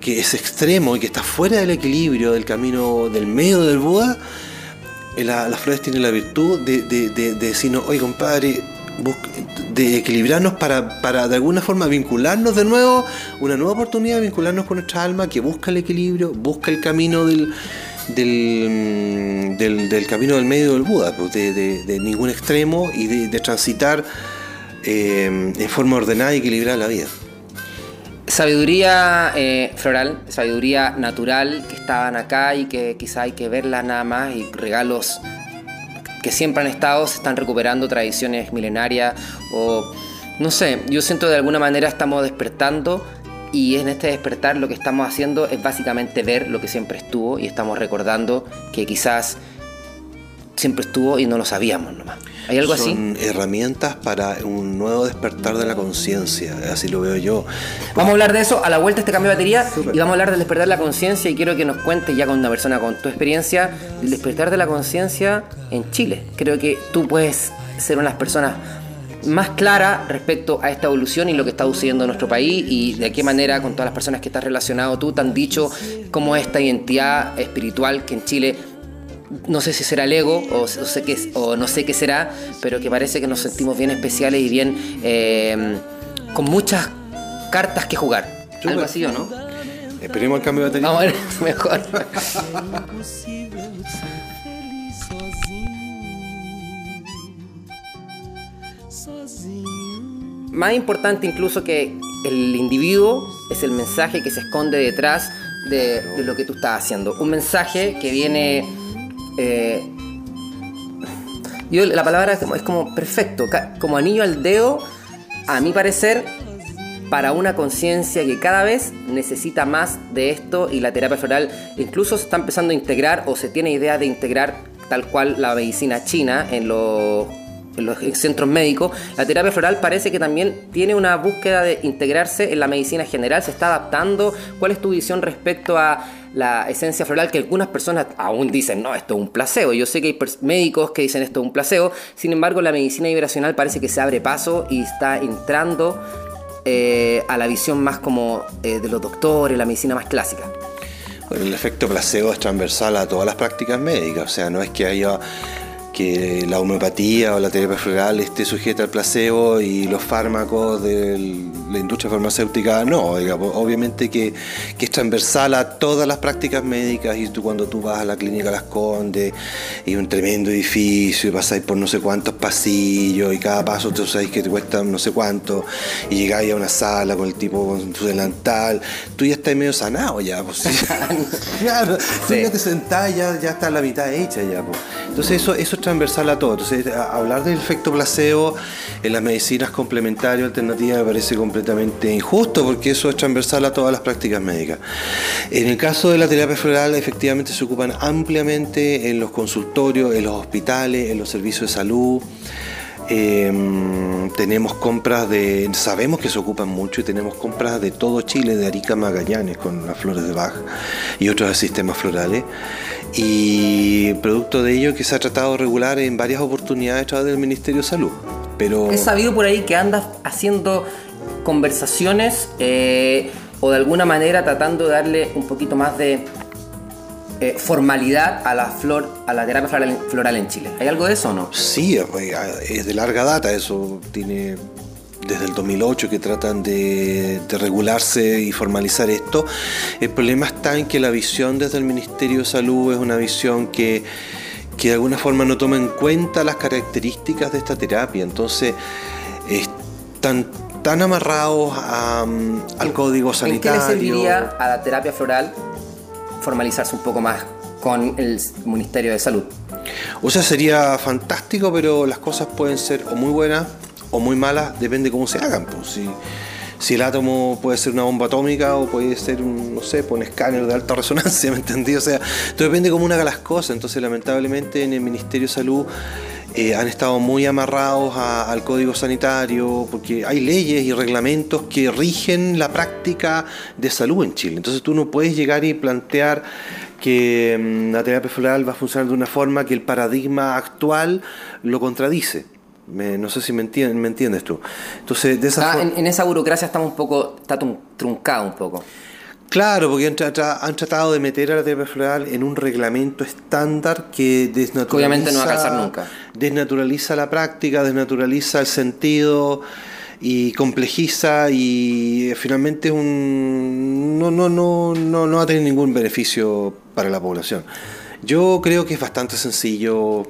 que es extremo y que está fuera del equilibrio del camino del medio del Buda, eh, las flores tienen la virtud de, de decirnos, oye compadre, de equilibrarnos para, para, de alguna forma vincularnos de nuevo, una nueva oportunidad de vincularnos con nuestra alma que busca el equilibrio, busca el camino del, del, mm, del, camino del medio del Buda, pues, de, ningún extremo y de, transitar eh, en forma ordenada y equilibrada la vida. Sabiduría eh, floral, sabiduría natural que estaban acá y que quizá hay que verla nada más y regalos que siempre han estado, se están recuperando tradiciones milenarias o no sé, yo siento de alguna manera estamos despertando y en este despertar lo que estamos haciendo es básicamente ver lo que siempre estuvo y estamos recordando que quizás siempre estuvo y no lo sabíamos nomás. ¿Hay algo Son herramientas para un nuevo despertar de la conciencia, así lo veo yo. Vamos a hablar de eso a la vuelta de este cambio de batería y vamos a hablar del despertar de la conciencia y quiero que nos cuentes ya con una persona con tu experiencia el despertar de la conciencia en Chile. Creo que tú puedes ser una de las personas más clara respecto a esta evolución y lo que está sucediendo en nuestro país y de qué manera con todas las personas que estás relacionado tú te han dicho cómo esta identidad espiritual que en Chile no sé si será el ego o, sé qué, o no sé qué será, pero que parece que nos sentimos bien especiales y bien eh, con muchas cartas que jugar. Algo así, ¿o no? Esperemos el cambio de batería. Vamos a ver, mejor. Más importante incluso que el individuo es el mensaje que se esconde detrás de, de lo que tú estás haciendo. Un mensaje que viene eh, yo, la palabra es como, perfecto, como anillo al dedo, a mi parecer, para una conciencia que cada vez necesita más de esto y la terapia floral incluso se está empezando a integrar o se tiene idea de integrar tal cual la medicina china en los en los centros médicos, la terapia floral parece que también tiene una búsqueda de integrarse en la medicina general, se está adaptando. ¿Cuál es tu visión respecto a la esencia floral que algunas personas aún dicen, no, esto es un placebo? Yo sé que hay médicos que dicen esto es un placebo, sin embargo la medicina vibracional parece que se abre paso y está entrando eh, a la visión más como eh, de los doctores, la medicina más clásica. el efecto placebo es transversal a todas las prácticas médicas, o sea, no es que haya que la homeopatía o la terapia floral esté sujeta al placebo y los fármacos de la industria farmacéutica no. obviamente que, es transversal a todas las prácticas médicas y tú cuando tú vas a la clínica Las Condes y un tremendo edificio y pasáis por no sé cuántos pasillos y cada paso tú sabes que te cuesta no sé cuánto y llegáis a una sala con el tipo con tu delantal, tú ya estás medio sanado ya. Pues, claro, tú ya te sentás, ya, ya está la mitad hecha ya. Pues. Entonces eso, eso transversal a todo. Entonces, hablar del efecto placebo en las medicinas complementarias alternativas me parece completamente injusto porque eso es transversal a todas las prácticas médicas. En el caso de la terapia floral, efectivamente se ocupan ampliamente en los consultorios, en los hospitales, en los servicios de salud. Em, tenemos compras de, sabemos que se ocupan mucho y tenemos compras de todo Chile, de Arica Magallanes con las flores de Bach y otros sistemas florales y producto de ello que se ha tratado de regular en varias oportunidades a través del Ministerio de Salud. Pero... He sabido por ahí que andas haciendo conversaciones eh, o de alguna manera tratando de darle un poquito más de eh, formalidad a la flor, a la terapia floral, en Chile. ¿Hay algo de eso o no? Sí, es de larga data, eso tiene desde el 2008 que tratan de, regularse y formalizar esto. El problema está en que la visión desde el Ministerio de Salud es una visión que, que de alguna forma no toma en cuenta las características de esta terapia. Entonces, están tan amarrados al código sanitario. ¿En qué le serviría a la terapia floral formalizarse un poco más con el Ministerio de Salud? O sea, sería fantástico, pero las cosas pueden ser o muy buenas o muy malas, depende cómo se hagan. Pues. Si, si, el átomo puede ser una bomba atómica o puede ser un, no sé, pues, un escáner de alta resonancia, ¿me entendí? O sea, todo depende cómo uno haga las cosas. Entonces, lamentablemente, en el Ministerio de Salud eh, han estado muy amarrados al código sanitario, porque hay leyes y reglamentos que rigen la práctica de salud en Chile. Entonces tú no puedes llegar y plantear que mm, la terapia floral va a funcionar de una forma que el paradigma actual lo contradice no sé si me, entiendes, me entiendes tú. Entonces, de esa ah, en, esa burocracia estamos un poco, está truncado un poco. Claro, porque han, tratado de meter a la terapia floral en un reglamento estándar que desnaturaliza. Obviamente no va a calzar nunca. Desnaturaliza la práctica, desnaturaliza el sentido y complejiza y finalmente un, no, no, no, no, no va a tener ningún beneficio para la población. Yo creo que es bastante sencillo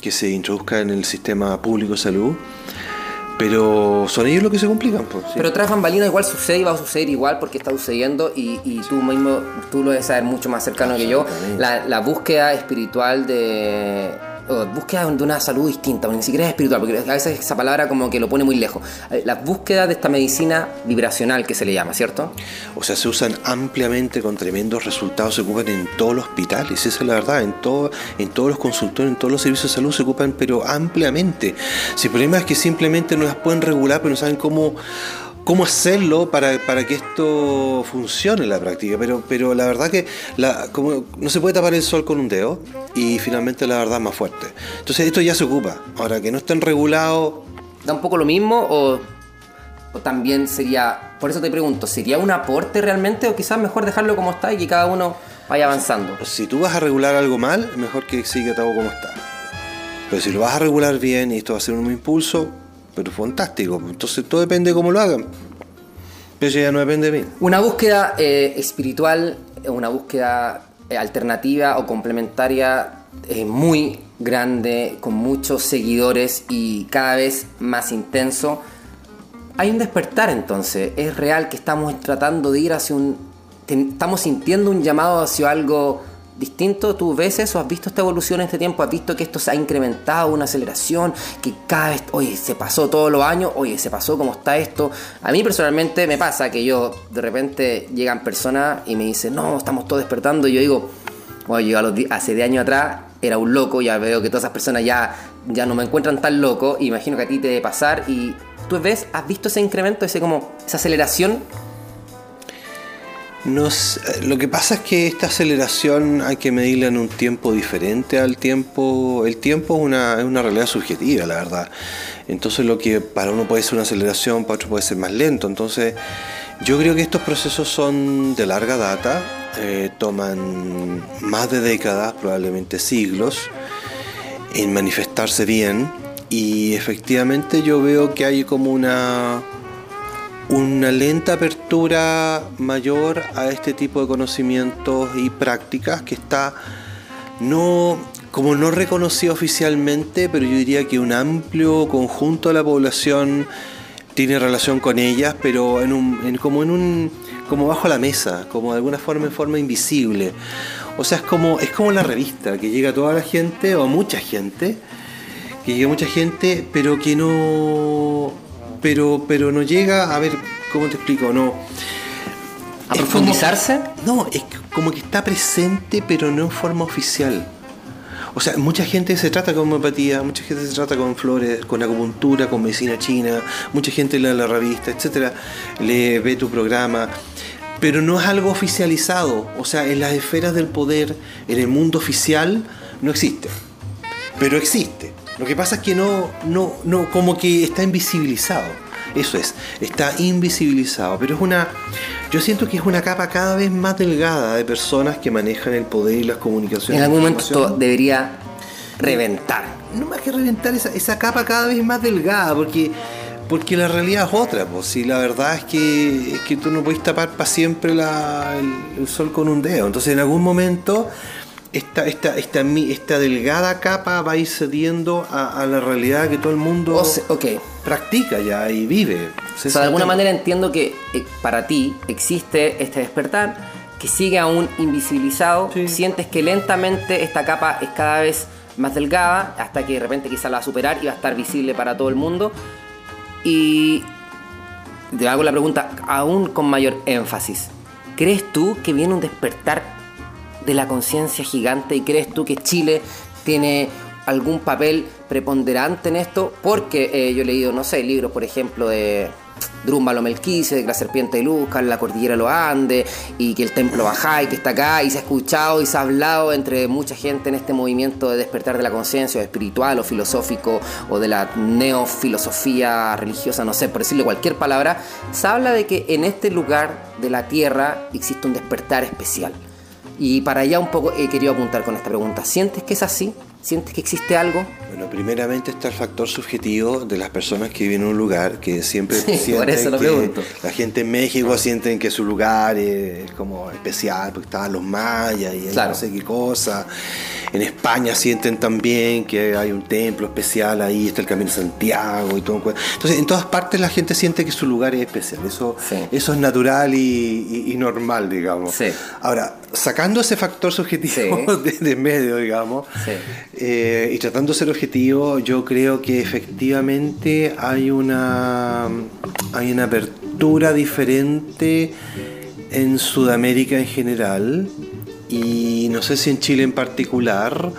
que se introduzca en el sistema público de salud. Pero son ellos los que se complican. Pues, Pero tras bambalinas igual sucede y va a suceder igual porque está sucediendo y, y tú mismo, tú lo debes saber mucho más cercano que yo, la, la búsqueda espiritual de búsqueda de una salud distinta, ni siquiera es espiritual, porque a veces esa palabra como que lo pone muy lejos. Eh, la búsqueda de esta medicina vibracional que se le llama, ¿cierto? O sea, se usan ampliamente con tremendos resultados, se ocupan en todos los hospitales, esa es la verdad, en, todo, en todos los consultorios, en todos los servicios de salud se ocupan, pero ampliamente. Si el problema es que simplemente no las pueden regular, pero no saben cómo cómo hacerlo para, para, que esto funcione en la práctica. Pero, pero la verdad que la, como, no se puede tapar el sol con un dedo y finalmente la verdad es más fuerte. Entonces esto ya se ocupa. Ahora que no estén regulados... ¿Da un poco lo mismo o, o, también sería, por eso te pregunto, ¿sería un aporte realmente o quizás mejor dejarlo como está y que cada uno vaya avanzando? Si tú vas a regular algo mal, mejor que siga todo como está. Pero si lo vas a regular bien y esto va a ser un impulso, pero fantástico. Entonces todo depende de cómo lo hagan. Pero ya no depende de mí. Una búsqueda eh, espiritual, una búsqueda eh, alternativa o complementaria muy grande, con muchos seguidores y cada vez más intenso. Hay un despertar entonces, es real que estamos tratando de ir hacia un... Estamos sintiendo un llamado hacia algo distinto, tú ves eso, has visto esta evolución en este tiempo, has visto que esto se ha incrementado, una aceleración, que cada vez, oye, se pasó todos los años, oye, se pasó como está esto. A mí personalmente me pasa que yo, de repente llegan personas y me dicen, no, estamos todos despertando, y yo digo, oye, yo hace de años atrás era un loco, ya veo que todas esas personas ya, ya no me encuentran tan loco, imagino que a ti te debe pasar, y tú ves, has visto ese incremento, ese como, esa aceleración lo que pasa es que esta aceleración hay que medirla en un tiempo diferente al tiempo. El tiempo es una, es una realidad subjetiva, la verdad. Entonces lo que para uno puede ser una aceleración, para otro puede ser más lento. Entonces yo creo que estos procesos son de larga data, eh, toman más de décadas, probablemente siglos. en manifestarse bien y efectivamente yo veo que hay como una una lenta apertura mayor a este tipo de conocimientos y prácticas que está no como no reconocido oficialmente, pero yo diría que un amplio conjunto de la población tiene relación con ellas, pero en un, como en un como bajo la mesa, como de alguna forma en forma invisible. O sea, es como es como la revista que llega a toda la gente o a mucha gente, que llega a mucha gente, pero que no pero pero no llega, a ver, ¿cómo te explico? No ¿A profundizarse? no, es como que está presente, pero no en forma oficial. O sea, mucha gente se trata con homeopatía, mucha gente se trata con flores, con acupuntura, con medicina china, mucha gente lee la revista, etcétera, lee, ve tu programa, pero no es algo oficializado. O sea, en las esferas del poder, en el mundo oficial, no existe. Pero existe. Lo que pasa es que no, no, no, como que está invisibilizado. Eso es, está invisibilizado, pero es una, yo siento que es una capa cada vez más delgada de personas que manejan el poder y las comunicaciones. En algún momento esto debería reventar. No más que reventar esa, esa capa cada vez más delgada, porque porque la realidad es otra, pues si la verdad es que, es que tú no puedes tapar para siempre la, el, el, sol con un dedo. Entonces en algún momento esta, esta, esta, esta delgada capa va a ir cediendo a, a la realidad que todo el mundo O sea, ok. practica ya y vive. O sea, de alguna manera entiendo que eh, para ti existe este despertar que sigue aún invisibilizado. Sí. Sientes que lentamente esta capa es cada vez más delgada hasta que de repente quizá la va a superar y va a estar visible para todo el mundo. Y te hago la pregunta aún con mayor énfasis. ¿Crees tú que viene un despertar de la conciencia gigante y crees tú que Chile tiene algún papel preponderante en esto? Porque eh, yo he leído, no sé, libros, por ejemplo, de Drúmbalo Melquise, de la serpiente de Luzca, la cordillera de los y que el templo Bajay, que está acá, y se ha escuchado y se ha hablado entre mucha gente en este movimiento de despertar de la conciencia, espiritual, o filosófico, o de la neofilosofía religiosa, no sé, por decirle cualquier palabra, se habla de que en este lugar de la tierra existe un despertar especial. Y para allá un poco he querido apuntar con esta pregunta. ¿Sientes que es así? ¿Sientes que existe algo? Bueno, primeramente está el factor subjetivo de las personas que viven en un lugar que siempre Sí, sienten lo que pregunto. la gente en México sienten que su lugar es como especial porque estaban los mayas y Claro. no sé qué cosa. En España sienten también que hay un templo especial ahí, está el Camino de Santiago y todo. Entonces, en todas partes la gente siente que su lugar es especial. Eso, Sí. eso es natural y, y- y normal, digamos. Sí. Ahora, sacando ese factor subjetivo de, de medio, digamos, eh, y tratando de ser objetivo, yo creo que efectivamente hay una, hay una apertura diferente en Sudamérica en general y no sé si en Chile en particular,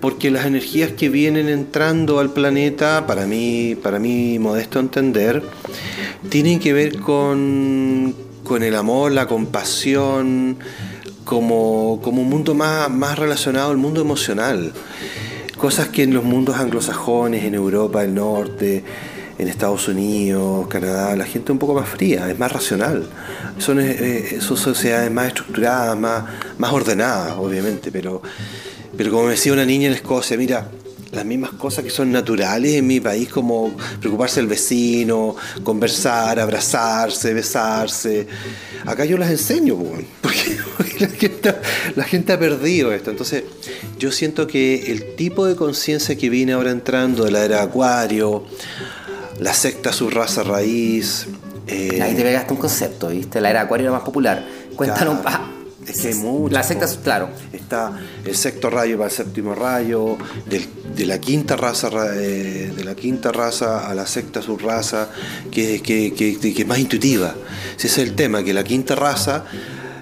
porque las energías que vienen entrando al planeta, para mí, para mí modesto entender, tienen que ver con, con el amor, la compasión, como, como un mundo más, más relacionado al mundo emocional. Cosas que en los mundos anglosajones, en Europa del Norte, en Estados Unidos, Canadá, la gente es un poco más fría, es más racional. Son, son sociedades más estructuradas, más, más ordenadas, obviamente, pero, pero como me decía una niña en Escocia, mira, las mismas cosas que son naturales en mi país, como preocuparse del vecino, conversar, abrazarse, besarse. Acá yo las enseño, po, porque, porque la, gente, la gente ha perdido esto. Entonces, yo siento que el tipo de conciencia que viene ahora entrando de la era de Acuario, la secta su raza raíz. eh, Ahí te pegaste un concepto, ¿viste? La era acuario era más popular. Cuéntanos. Claro. Que hay muchas, secta, po. claro. Está el sexto rayo para el séptimo rayo, del- de la quinta raza ra- eh, de la quinta raza a la sexta subraza, que, que, que, que es más intuitiva. Ese es el tema, que la quinta raza,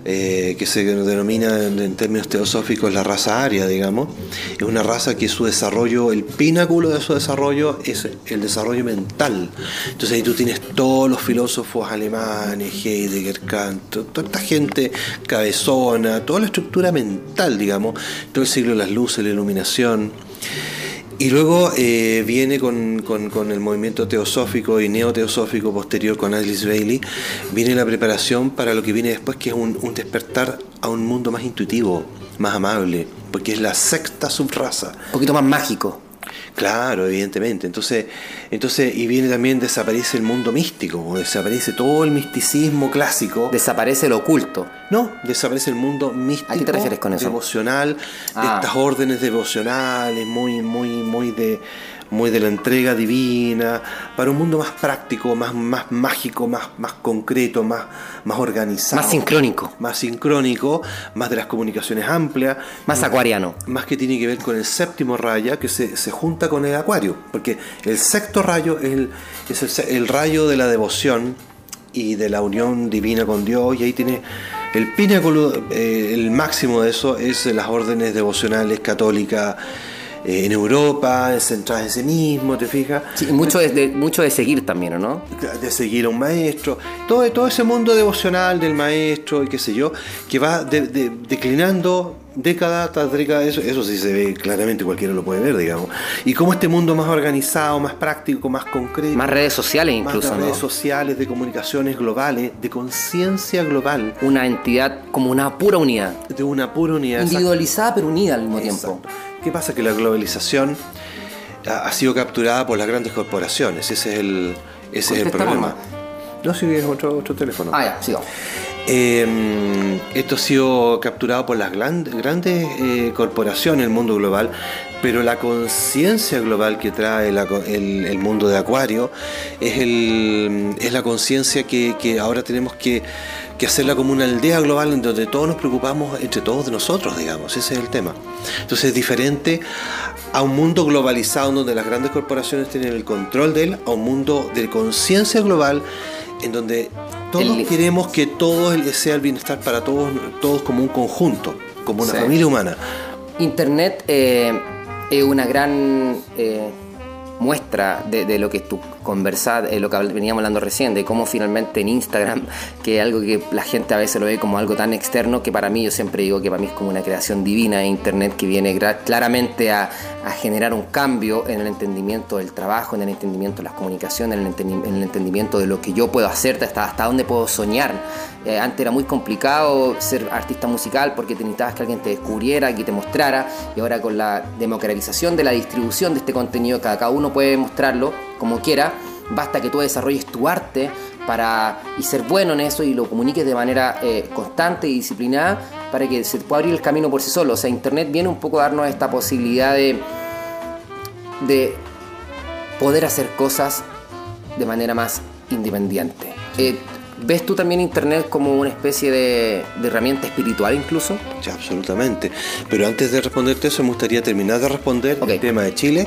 eh, que se denomina en, en términos teosóficos la raza aria, digamos, es una raza que su desarrollo, el pináculo de su desarrollo es el desarrollo mental. Entonces ahí tú tienes todos los filósofos alemanes, Heidegger, Kant, to- toda esta gente cabezona, toda la estructura mental, digamos, todo el siglo de las luces, la iluminación. Y luego eh, viene con, con- con el movimiento teosófico y neoteosófico posterior con Alice Bailey, viene la preparación para lo que viene después, que es un, un despertar a un mundo más intuitivo, más amable. porque es la sexta subraza. Un poquito más mágico. Claro, evidentemente. Entonces, entonces, y viene también desaparece el mundo místico, desaparece todo el misticismo clásico. Desaparece lo oculto. No, desaparece el mundo místico. ¿A qué te refieres con eso? Devocional, de Ah. estas órdenes devocionales, muy, muy, muy de muy de la entrega divina, para un mundo más práctico, más, más mágico, más, más concreto, más, más organizado. Más sincrónico. Más sincrónico, más de las comunicaciones amplias. Más acuariano. Más que tiene que ver con el séptimo raya que se, se junta con el acuario, porque el sexto rayo es, el, es el rayo de la devoción y de la unión divina con Dios, y ahí tiene el pináculo, eh, el máximo de eso es las órdenes devocionales católicas en Europa, centradas en sí mismo, ¿te fijas? Sí, mucho de, de- mucho de seguir también, ¿o no? de seguir a un maestro, todo, todo ese mundo devocional del maestro y qué sé yo, que va de- de- declinando década tras década, eso, eso sí se ve claramente, cualquiera lo puede ver, digamos. Y cómo este mundo más organizado, más práctico, más concreto, Más redes sociales más incluso, de ¿no? redes sociales, de comunicaciones globales, de conciencia global, Una entidad como una pura unidad. de una pura unidad. Individualizada pero unida al mismo tiempo. ¿Qué pasa? Que la globalización ha, ha sido capturada por las grandes corporaciones, ese es el, ese es el problema. No, sí, es otro, otro teléfono. Ah, ya, sigamos. Eh, esto ha sido capturado por las gran- grandes eh, corporaciones del mundo global, pero la conciencia global que trae la el, el mundo de Acuario es, el, es la conciencia que, que ahora tenemos que, que hacerla como una aldea global en donde todos nos preocupamos entre todos de nosotros, digamos, ese es el tema. Entonces es diferente a un mundo globalizado en donde las grandes corporaciones tienen el control de él, a un mundo de conciencia global en donde todos El- queremos que todo sea el bienestar para todos, todos como un conjunto, como una Sí. familia humana. Internet eh, es una gran eh, muestra de, de lo que tú conversas, eh, lo que veníamos hablando recién, de cómo finalmente en Instagram, que es algo que la gente a veces lo ve como algo tan externo, que para mí yo siempre digo que para mí es como una creación divina de Internet que viene claramente a, generar un cambio en el entendimiento del trabajo, en el entendimiento de las comunicaciones, en el, entendi- en el entendimiento de lo que yo puedo hacer, hasta, hasta dónde puedo soñar. Eh, antes era muy complicado ser artista musical porque te necesitabas que alguien te descubriera, que te mostrara, y ahora con la democratización de la distribución de este contenido, cada uno puede mostrarlo como quiera, basta que tú desarrolles tu arte para, y ser bueno en eso y lo comuniques de manera eh, constante y disciplinada para que se pueda abrir el camino por sí solo. O sea, Internet viene un poco a darnos esta posibilidad de, de poder hacer cosas de manera más independiente. Eh, ¿Ves tú también Internet como una especie de, de herramienta espiritual incluso? Sí, absolutamente. Pero antes de responderte eso, me gustaría terminar de responder Ok. el tema de Chile,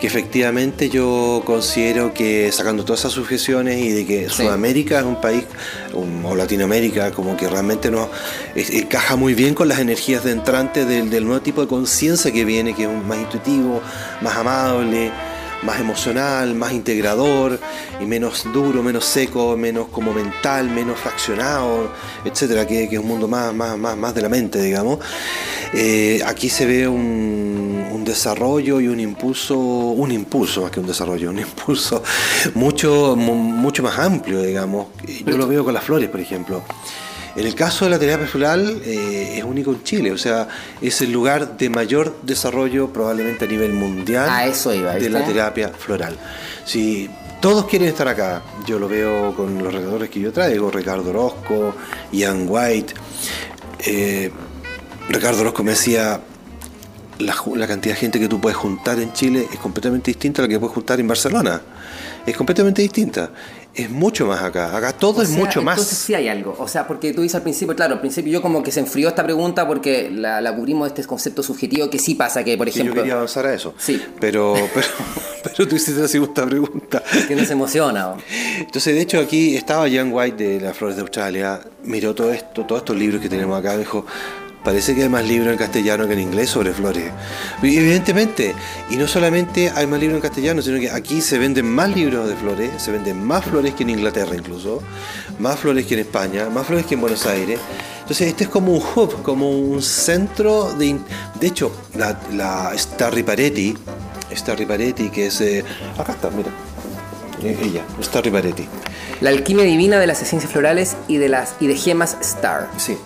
que efectivamente yo considero que sacando todas esas sujeciones y de que Sí. Sudamérica es un país, un- o Latinoamérica, como que realmente no es- encaja muy bien con las energías de entrante del, del nuevo tipo de conciencia que viene, que es un- más intuitivo, más amable más emocional, más integrador y menos duro, menos seco, menos como mental, menos fraccionado, etcétera, que, que es un mundo más, más, más, más de la mente, digamos. Eh, aquí se ve un, un desarrollo y un impulso, un impulso más que un desarrollo, un impulso mucho, mu- mucho más amplio, digamos. Yo lo veo con las flores, por ejemplo. En el caso de la terapia floral eh, es único en Chile, o sea, es el lugar de mayor desarrollo probablemente a nivel mundial A eso iba, de la terapia floral. Si todos quieren estar acá, yo lo veo con los redactores que yo traigo, Ricardo Orozco, Ian White. eh, Ricardo Orozco me decía, la cantidad de gente que tú puedes juntar en Chile es completamente distinta a la que puedes juntar en Barcelona. Es completamente distinta. Es mucho más acá. Acá todo O es sea, mucho más. Entonces sí hay algo. O sea, porque tú dices al principio, claro, al principio yo como que se enfrió esta pregunta porque la, la cubrimos de este concepto subjetivo que sí pasa, que por Sí, yo ejemplo... quería avanzar a eso. Sí. Pero, pero, pero tú hiciste la segunda pregunta. que no se emociona. ¿o? Entonces, de hecho, aquí estaba Jan White de Las Flores de Australia, miró todo esto, todos estos libros que tenemos acá, dijo, parece que hay más libros en castellano que en inglés sobre flores. Evidentemente, y no solamente hay más libros en castellano, sino que aquí se venden más libros de flores, se venden más flores que en Inglaterra incluso, más flores que en España, más flores que en Buenos Aires. Entonces, este es como un hub, como un centro de... De hecho, la, la Starry Paretti, Starry Paretti, que es... eh, acá está, mira. Eh, Ella, Starry Paretti. La alquimia divina de las esencias florales y de las y de gemas Star. Sí.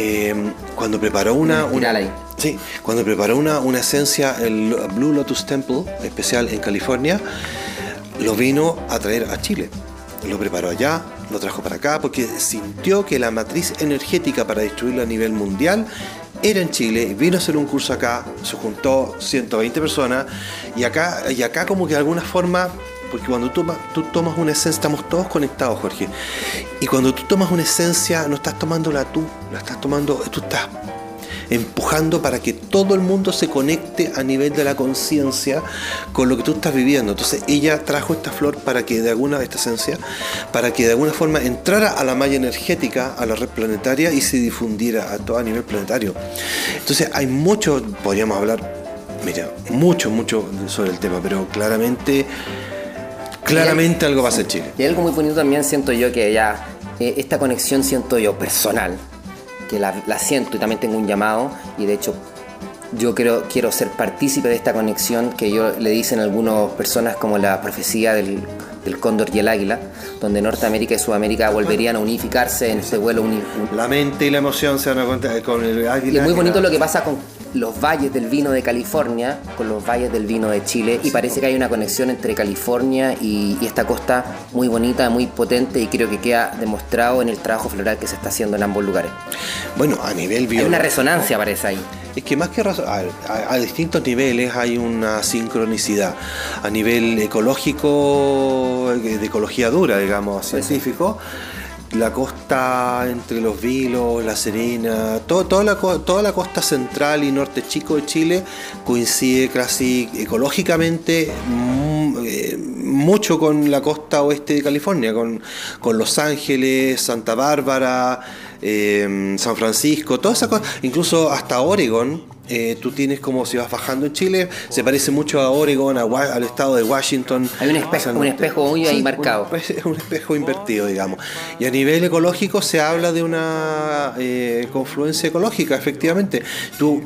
Eh, cuando preparó una, una, ahí. Sí, cuando preparó una, una esencia, el Blue Lotus Temple, especial en California, lo vino a traer a Chile. Lo preparó allá, lo trajo para acá, porque sintió que la matriz energética para distribuirlo a nivel mundial era en Chile, vino a hacer un curso acá, se juntó 120 personas, y acá, y acá como que de alguna forma porque cuando tú, tomas una esencia, estamos todos conectados, Jorge. Y cuando tú tomas una esencia, no estás tomándola tú, la estás tomando, tú estás empujando para que todo el mundo se conecte a nivel de la conciencia con lo que tú estás viviendo. Entonces ella trajo esta flor para que de alguna esta esencia, para que de alguna forma entrara a la malla energética, a la red planetaria y se difundiera a todo a nivel planetario. Entonces hay mucho, podríamos hablar, mira, mucho, mucho sobre el tema, pero claramente, claramente algo va a ser Chile. Y algo muy bonito también siento yo que ya eh, esta conexión siento yo personal que la, siento y también tengo un llamado y de hecho yo quiero, quiero ser partícipe de esta conexión que yo le dicen algunas personas como la profecía del, del, cóndor y el águila, donde Norteamérica y Sudamérica volverían a unificarse en este vuelo. la mente y la emoción se van a contar con el águila. Y es muy bonito lo que pasa con los valles del vino de California con los valles del vino de Chile y parece que hay una conexión entre California y, esta costa muy bonita, muy potente y creo que queda demostrado en el trabajo floral que se está haciendo en ambos lugares. Bueno, a nivel biológico. Hay una resonancia, parece ahí. Es que más que a, a, distintos niveles hay una sincronicidad. A nivel ecológico, de ecología dura, digamos, científico la costa entre los Vilos, La Serena, toda, la, toda la costa central y norte chico de Chile coincide casi ecológicamente mm, eh, mucho con la costa oeste de California, con, con Los Ángeles, Santa Bárbara, eh, San Francisco, toda esa cosa, incluso hasta Oregon eh, tú tienes como si vas bajando en Chile, se parece mucho a Oregon, al estado de Washington. Hay un espejo, un espejo muy ahí marcado. Un, espejo invertido, digamos. Y a nivel ecológico se habla de una eh, confluencia ecológica, efectivamente. Tú,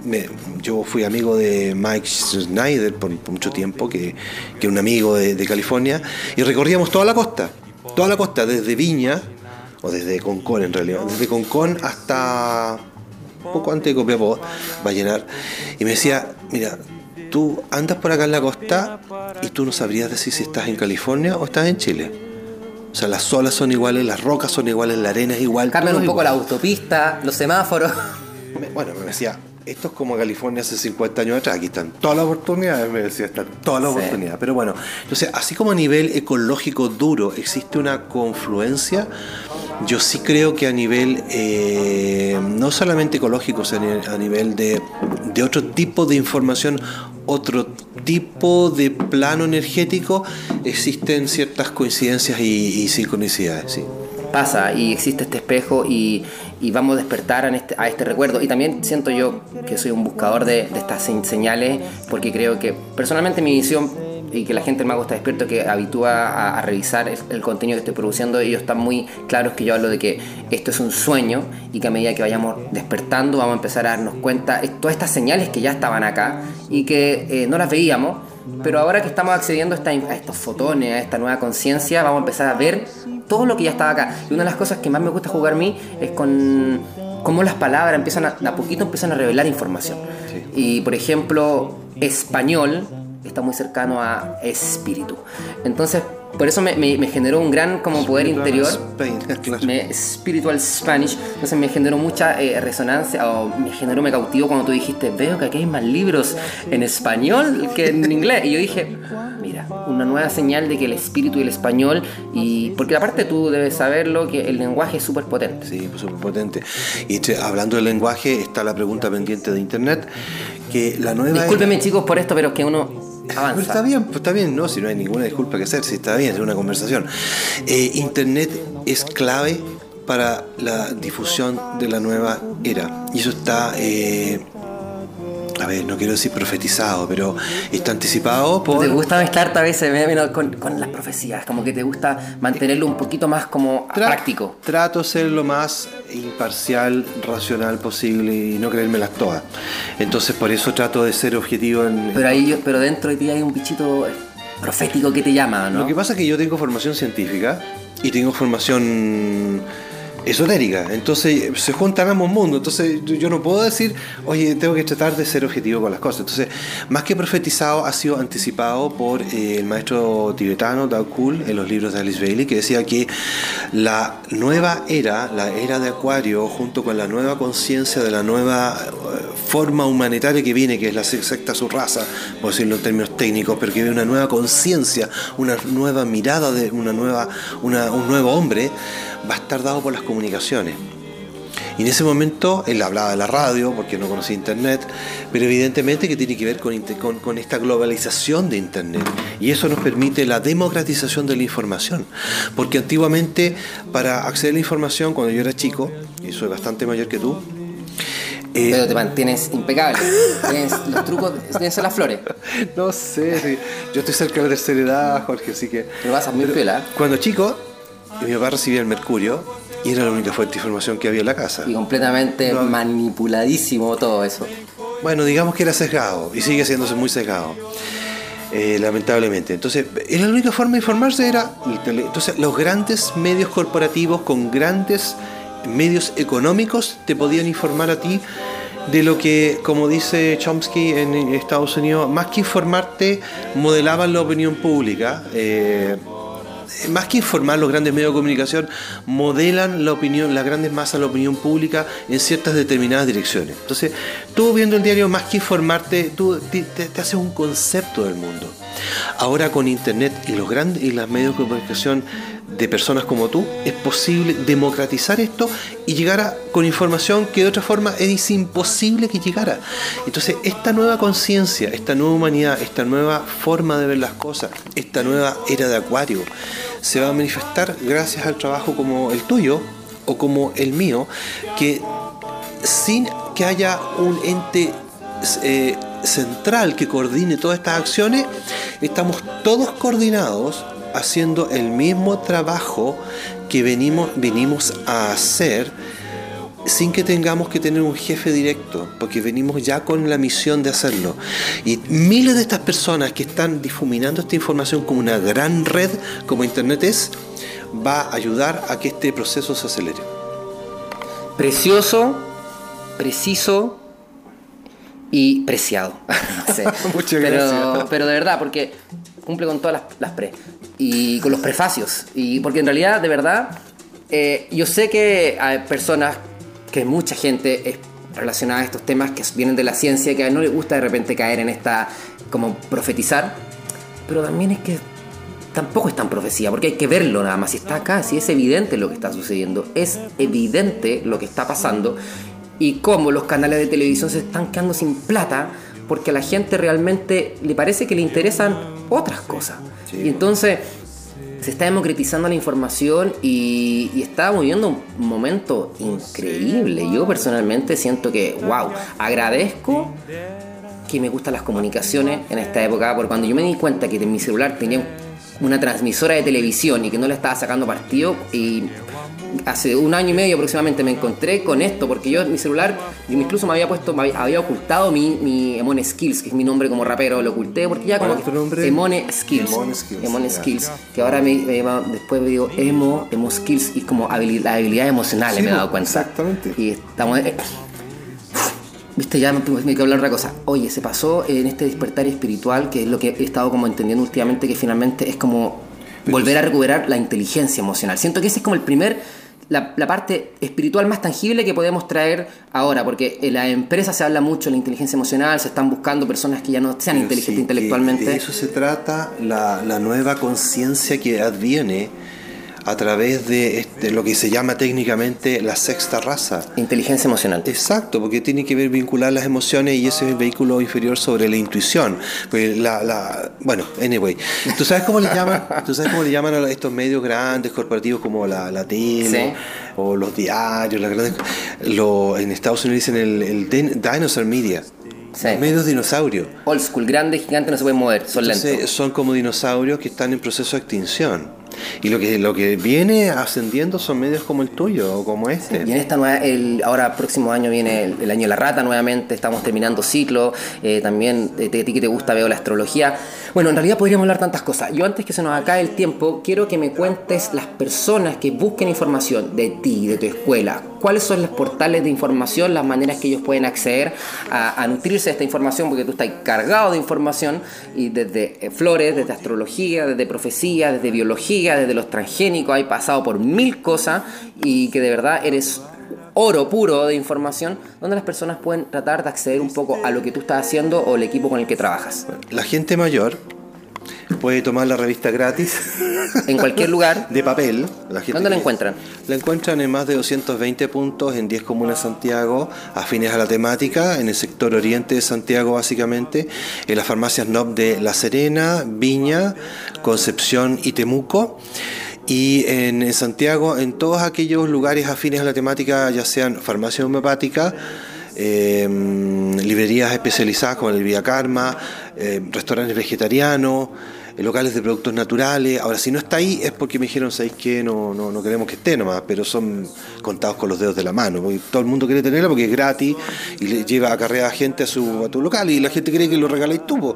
yo fui amigo de Mike Schneider por, mucho tiempo, que, que un amigo de, de California, y recorríamos toda la costa, toda la costa, desde Viña, o desde Concón en realidad, desde Concón hasta poco antes de Copiapó, llenar y me decía, mira, tú andas por acá en la costa y tú no sabrías decir si estás en California o estás en Chile. O sea, las olas son iguales, las rocas son iguales, la arena es igual. Cambian un poco la autopista, los semáforos. Bueno, me decía, esto es como California hace 50 años atrás, aquí están todas las oportunidades, me decía, están todas las oportunidades. Pero bueno, entonces, así como a nivel ecológico duro existe una confluencia, yo sí creo que a nivel, eh, no solamente ecológico, sino a nivel de, otro tipo de información, otro tipo de plano energético, existen ciertas coincidencias y, sincronicidades. Sí. Pasa y existe este espejo y, vamos a despertar este, a este, recuerdo. Y también siento yo que soy un buscador de, de estas señales porque creo que personalmente mi visión y que la gente del mago está despierto, que habitúa a, revisar el, contenido que estoy produciendo, ellos están muy claros que yo hablo de que esto es un sueño y que a medida que vayamos despertando vamos a empezar a darnos cuenta de todas estas señales que ya estaban acá y que eh, no las veíamos, pero ahora que estamos accediendo a, estos fotones, a esta nueva conciencia, vamos a empezar a ver todo lo que ya estaba acá. Y una de las cosas que más me gusta jugar a mí es con cómo las palabras empiezan a, a poquito empiezan a revelar información. Y por ejemplo, español está muy cercano a espíritu. Entonces, por eso me, me, generó un gran como poder interior. Me, spiritual Spanish. Entonces me generó mucha eh, resonancia, o me generó, me cautivo cuando tú dijiste, veo que aquí hay más libros en español que en inglés. Y yo dije, mira, una nueva señal de que el espíritu y el español, y porque aparte tú debes saberlo, que el lenguaje es súper potente. Sí, súper potente. Y hablando del lenguaje, está la pregunta pendiente de internet, que la nueva... Discúlpeme chicos por esto, pero que uno está bien, pues está bien, no, si no hay ninguna disculpa que hacer, si está bien, es una conversación. Eh, Internet es clave para la difusión de la nueva era. Y eso está eh, a ver, no quiero decir profetizado, pero está anticipado por... ¿Te gusta mezclar a veces con, con las profecías? Como que te gusta mantenerlo un poquito más como práctico. Trato de ser lo más imparcial, racional posible y no creérmelas todas. Entonces por eso trato de ser objetivo en... Pero, ahí yo, pero dentro de ti hay un bichito profético que te llama, ¿no? Lo que pasa es que yo tengo formación científica y tengo formación esotérica. Entonces se juntan ambos mundos. Entonces yo no puedo decir, oye, tengo que tratar de ser objetivo con las cosas. Entonces, más que profetizado, ha sido anticipado por eh, el maestro tibetano Dao Kul en los libros de Alice Bailey, que decía que la nueva era, la era de Acuario, junto con la nueva conciencia de la nueva eh, forma humanitaria que viene, que es la secta su raza, por decirlo en términos técnicos, pero que viene una nueva conciencia, una nueva mirada de una nueva, un nuevo hombre, va a estar dado por las comunicaciones. Y en ese momento él hablaba de la radio, porque no conocía Internet, pero evidentemente que tiene que ver con, con, con, esta globalización de Internet. Y eso nos permite la democratización de la información. Porque antiguamente, para acceder a la información, cuando yo era chico, y soy bastante mayor que tú, eh, pero te mantienes impecable. Tienes los trucos, tienes las flores. No sé, yo estoy cerca de la tercera edad, Jorge, así que. Pero vas a muy piola. Cuando chico, mi papá recibía el mercurio y era la única fuente de información que había en la casa. Y completamente manipuladísimo todo eso. Bueno, digamos que era sesgado y sigue siéndose muy sesgado. Eh, lamentablemente. Entonces, la única forma de informarse era. Entonces, los grandes medios corporativos con grandes medios económicos te podían informar a ti de lo que, como dice Chomsky en Estados Unidos, más que informarte, modelaban la opinión pública. Eh, más que informar los grandes medios de comunicación, modelan la opinión, las grandes masas, la opinión pública en ciertas determinadas direcciones. Entonces, tú viendo el diario, más que informarte, tú te, haces un concepto del mundo. Ahora con Internet y los grandes y los medios de comunicación de personas como tú, es posible democratizar esto y llegar a, con información que de otra forma es imposible que llegara. Entonces, esta nueva conciencia, esta nueva humanidad, esta nueva forma de ver las cosas, esta nueva era de Acuario, se va a manifestar gracias al trabajo como el tuyo o como el mío, que sin que haya un ente eh, central que coordine todas estas acciones, estamos todos coordinados haciendo el mismo trabajo que venimos, venimos a hacer sin que tengamos que tener un jefe directo, porque venimos ya con la misión de hacerlo. Y miles de estas personas que están difuminando esta información como una gran red, como Internet es, va a ayudar a que este proceso se acelere. Precioso, preciso y preciado. Muchas pero, gracias. Pero de verdad, porque cumple con todas las, pre y con los prefacios. Y porque en realidad, de verdad, eh, yo sé que hay personas, que mucha gente es relacionada a estos temas que vienen de la ciencia, que a no les gusta de repente caer en esta, como profetizar, pero también es que tampoco es tan profecía, porque hay que verlo nada más. Si está acá, si es evidente lo que está sucediendo, es evidente lo que está pasando y cómo los canales de televisión se están quedando sin plata porque a la gente realmente le parece que le interesan otras cosas. Y entonces se está democratizando la información y, y está viviendo un momento increíble. Yo personalmente siento que, wow, agradezco que me gustan las comunicaciones en esta época, porque cuando yo me di cuenta que en mi celular tenía una transmisora de televisión y que no le estaba sacando partido y hace un año y medio aproximadamente me encontré con esto, porque yo mi celular, incluso me había puesto, me había ocultado mi, mi Emone Skills, que es mi nombre como rapero, lo oculté porque ya como que Emone Skills. Emone Skills. que ahora me, después me digo Emo, Emo Skills, y como habilidad, habilidades emocionales me he dado cuenta. Exactamente. Y estamos... Eh, Viste, ya me, me que hablar otra cosa. Oye, se pasó en este despertar espiritual, que es lo que he estado como entendiendo últimamente, que finalmente es como volver a recuperar la inteligencia emocional. Siento que ese es como el primer la, parte espiritual más tangible que podemos traer ahora, porque en la empresa se habla mucho de la inteligencia emocional, se están buscando personas que ya no sean inteligentes intelectualmente. De eso se trata la, la nueva conciencia que adviene a través de este, lo que se llama técnicamente la sexta raza. Inteligencia emocional. Exacto, porque tiene que ver vincular las emociones y ese es el vehículo inferior sobre la intuición. Pues la, la, bueno, anyway. ¿Tú sabes cómo le llaman, ¿tú sabes cómo le llaman a estos medios grandes, corporativos como la, la tele o los diarios, las grandes, lo, en Estados Unidos dicen el, el dinosaur media. Medios dinosaurios. Old school, grandes, gigantes, no se pueden mover, son lentos. Son como dinosaurios que están en proceso de extinción. Y lo que, lo que viene ascendiendo son medios como el tuyo o como este. y en esta nueva, el, ahora próximo año viene el, año de la rata nuevamente, estamos terminando ciclo, eh, también eh, a ti que te gusta veo la astrología. Bueno, en realidad podríamos hablar tantas cosas. Yo antes que se nos acabe el tiempo, quiero que me cuentes las personas que busquen información de ti, de tu escuela. ¿Cuáles son los portales de información, las maneras que ellos pueden acceder a, a nutrirse de esta información? Porque tú estás cargado de información y desde eh, flores, desde astrología, desde profecía, desde biología, desde los transgénicos, hay pasado por mil cosas y que de verdad eres oro puro de información donde las personas pueden tratar de acceder un poco a lo que tú estás haciendo o el equipo con el que trabajas. La gente mayor puede tomar la revista gratis. En cualquier lugar. De papel. ¿Dónde la encuentran? La encuentran en más de 220 puntos en 10 comunas de Santiago, afines a la temática, en el sector oriente de Santiago básicamente, en las farmacias NOP de La Serena, Viña, Concepción y Temuco. Y en Santiago, en todos aquellos lugares afines a la temática, ya sean farmacia homeopática, em, librerías especializadas como el Vía Karma, em, restaurantes vegetarianos, locales de productos naturales. Ahora, si no está ahí es porque me dijeron, ¿sabéis qué? No, no, no queremos que esté nomás, pero son contados con los dedos de la mano. todo el mundo quiere tenerlo porque es gratis y le lleva a carrera a gente a su, a tu local y la gente cree que lo regaláis tú.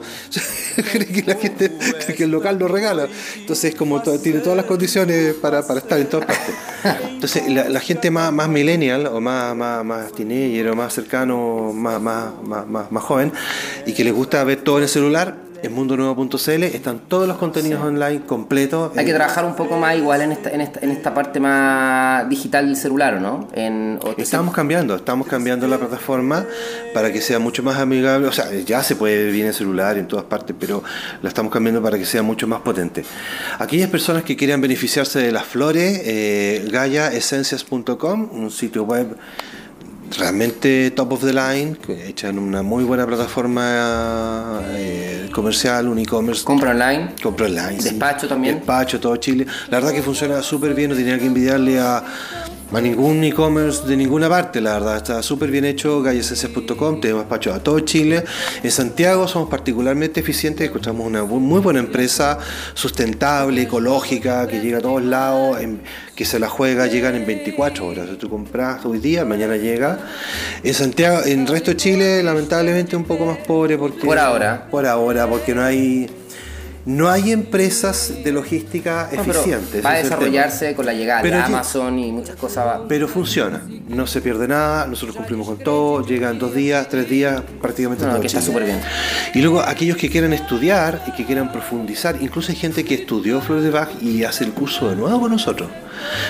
cree que la gente que el local lo regala. Entonces, como tiene todas las condiciones para, para estar en todas partes. Entonces, la, gente más, más millennial o más, más, más teenager o más cercano, más, más, más, más joven y que les gusta ver todo en el celular, en mundonuevo.cl están todos los contenidos online completos. Hay que trabajar un poco más igual en esta, en esta, en esta parte más digital del celular, ¿o no? En, estamos cambiando, estamos cambiando la plataforma para que sea mucho más amigable. O sea, ya se puede ver bien en celular en todas partes, pero la estamos cambiando para que sea mucho más potente. Aquellas personas que quieran beneficiarse de las flores, eh, gayaesencias.com, un sitio web realmente top of the line, hecha en una muy buena plataforma eh, comercial, un e-commerce. Compra online. Compra online. Despacho también. Despacho, todo Chile. La verdad que funciona súper bien, no tenía que envidiarle a a ningún e-commerce de ninguna parte, la verdad. Está súper bien hecho, galleseses.com, tenemos despacho a todo Chile. En Santiago somos particularmente eficientes, encontramos una muy buena empresa, sustentable, ecológica, que llega a todos lados, que se la juega, llegan en 24 horas. Si tú compras hoy día, mañana llega. En Santiago, en el resto de Chile, lamentablemente un poco más pobre porque... Por ahora. Por ahora, porque no hay no hay empresas de logística eficientes. Va a desarrollarse con la llegada de Amazon y muchas cosas. Pero funciona, no se pierde nada, nosotros cumplimos con todo, llegan dos días, tres días, prácticamente no, que está súper bien. Y luego aquellos que quieran estudiar y que quieran profundizar, incluso hay gente que estudió Flores de Bach y hace el curso de nuevo con nosotros.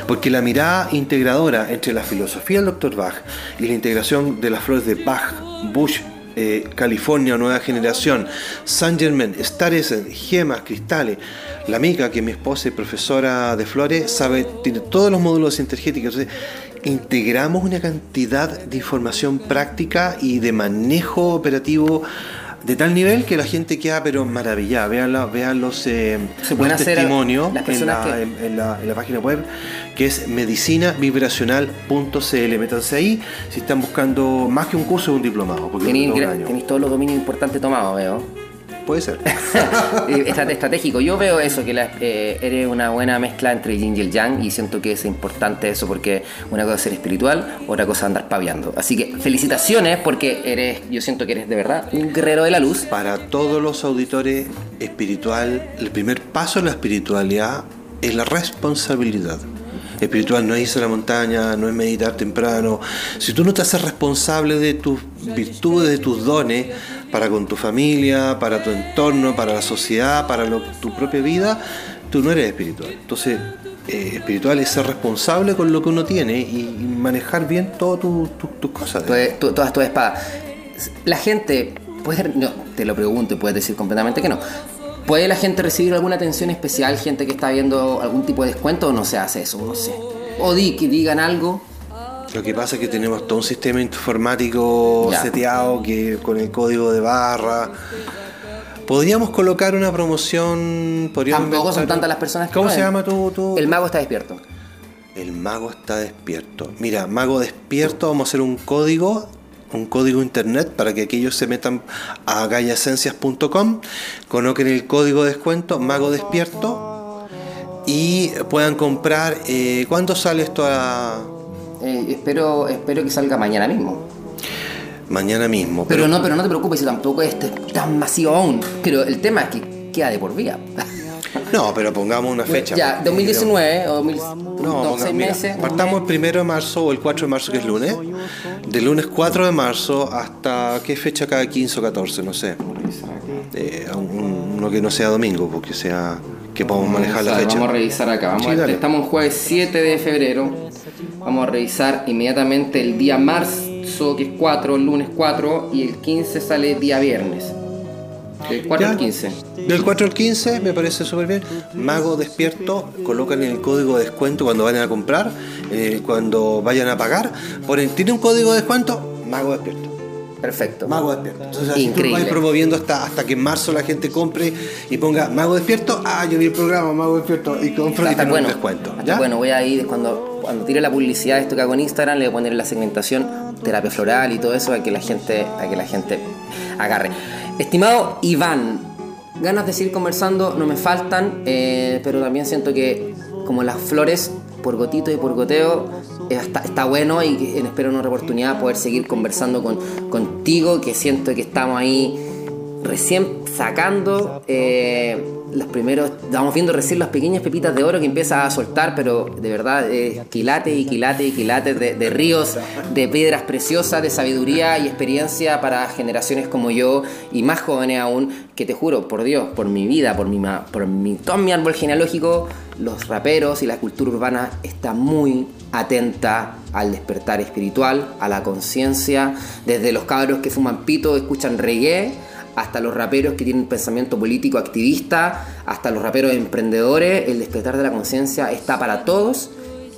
Porque la mirada integradora entre la filosofía del Dr. Bach y la integración de las flores de Bach, Bush, eh, California Nueva Generación, Saint Germain, Star gemas, cristales. La amiga, que mi esposa es profesora de flores, sabe, tiene todos los módulos intergéticos. Entonces, integramos una cantidad de información práctica y de manejo operativo de tal nivel que la gente queda pero maravillada. Vean, vean los, eh, testimonios en la, página web que es medicinavibracional.cl. Métanse ahí si están buscando más que un curso, un diplomado. Tenéis todos los dominios importantes tomados, veo. Puede ser. estratégico. Yo veo eso, que eh, eres una buena mezcla entre el yin y el yang y siento que es importante eso porque una cosa es ser espiritual, otra cosa es andar paviando. Así que felicitaciones porque eres, yo siento que eres de verdad un guerrero de la luz. Para todos los auditores espiritual, el primer paso en la espiritualidad es la responsabilidad. Espiritual no es irse a la montaña, no es meditar temprano. Si tú no te haces responsable de tus virtudes, de tus dones, para con tu familia, para tu entorno, para la sociedad, para tu propia vida, tú no eres espiritual. Entonces, eh, espiritual es ser responsable con lo que uno tiene y, manejar bien todas tus cosas. todas tus espadas. La gente, puede, no, te lo pregunto y puedes decir completamente que no. ¿Puede la gente recibir alguna atención especial, gente que está viendo algún tipo de descuento o no se hace eso? No sé. O di que digan algo lo que pasa es que tenemos todo un sistema informático seteado que con el código de barra. Podríamos colocar una promoción. Tampoco son tantas las personas que. ¿Cómo se llama tu, El mago está despierto. El mago está despierto. Mira, mago despierto, vamos a hacer un código un código internet para que aquellos se metan a gallaesencias.com, coloquen el código de descuento mago despierto y puedan comprar. Eh, ¿Cuándo sale esto a.? Eh, espero, espero que salga mañana mismo. Mañana mismo. Pero, no, pero no te preocupes, si tampoco es tan masivo aún. Pero el tema es que queda de por vía. No, pero pongamos una fecha. Ya, 2019 o 2000, no, seis meses. Partamos el primero de marzo o el 4 de marzo, que es lunes. De lunes 4 de marzo hasta qué fecha cada 15 o 14, no sé. Eh, uno que no sea domingo, porque sea que podamos manejar la fecha. Vamos a revisar acá. Vamos estamos en jueves 7 de febrero. Vamos a revisar inmediatamente el día marzo, que es 4, el lunes 4, y el 15 sale día viernes. Del 4 al 15. Del 4 al 15 me parece súper bien. Mago despierto, colocan el código de descuento cuando vayan a comprar, eh, cuando vayan a pagar. Ponen, ¿tiene un código de descuento? Mago despierto. Perfecto. Mago despierto. Entonces Increíble. tú promoviendo hasta, hasta que en marzo la gente compre y ponga Mago despierto. Ah, yo vi el programa Mago despierto y compro y tengo bueno, un descuento. Bueno, voy a ir cuando, cuando tire la publicidad de esto que hago en Instagram, le voy a poner la segmentación terapia floral y todo eso para que la gente, para que la gente agarre. Estimado Iván, ganas de seguir conversando no me faltan, eh, pero también siento que como las flores, por gotito y por goteo, eh, está, bueno y espero una oportunidad poder seguir conversando con, contigo, que siento que estamos ahí recién sacando eh, los primeros, estamos viendo recién las pequeñas pepitas de oro que empieza a soltar, pero de verdad, eh, quilates y quilates y quilates de, ríos, de piedras preciosas, de sabiduría y experiencia para generaciones como yo y más jóvenes aún, que te juro, por Dios, por mi vida, por mi, por mi, todo mi árbol genealógico, los raperos y la cultura urbana está muy atenta al despertar espiritual, a la conciencia, desde los cabros que fuman pito, escuchan reggae, hasta los raperos que tienen pensamiento político activista, hasta los raperos emprendedores, el despertar de la conciencia está para todos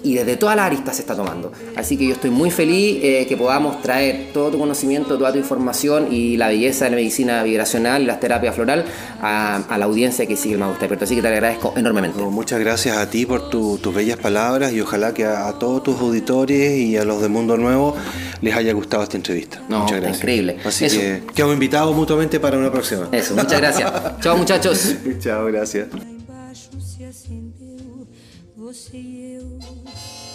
y desde todas las aristas se está tomando. Así que yo estoy muy feliz eh, que podamos traer todo tu conocimiento, toda tu información y la belleza de la medicina vibracional y las terapias floral a, la audiencia que sigue el Mago Despierto. Así que te agradezco enormemente. muchas gracias a ti por tus bellas palabras y ojalá que a, todos tus auditores y a los de Mundo Nuevo les haya gustado esta entrevista. muchas gracias. Increíble. Así Eso. que quedamos invitados mutuamente para una próxima. Eso, muchas gracias. Chao muchachos. Chao, gracias.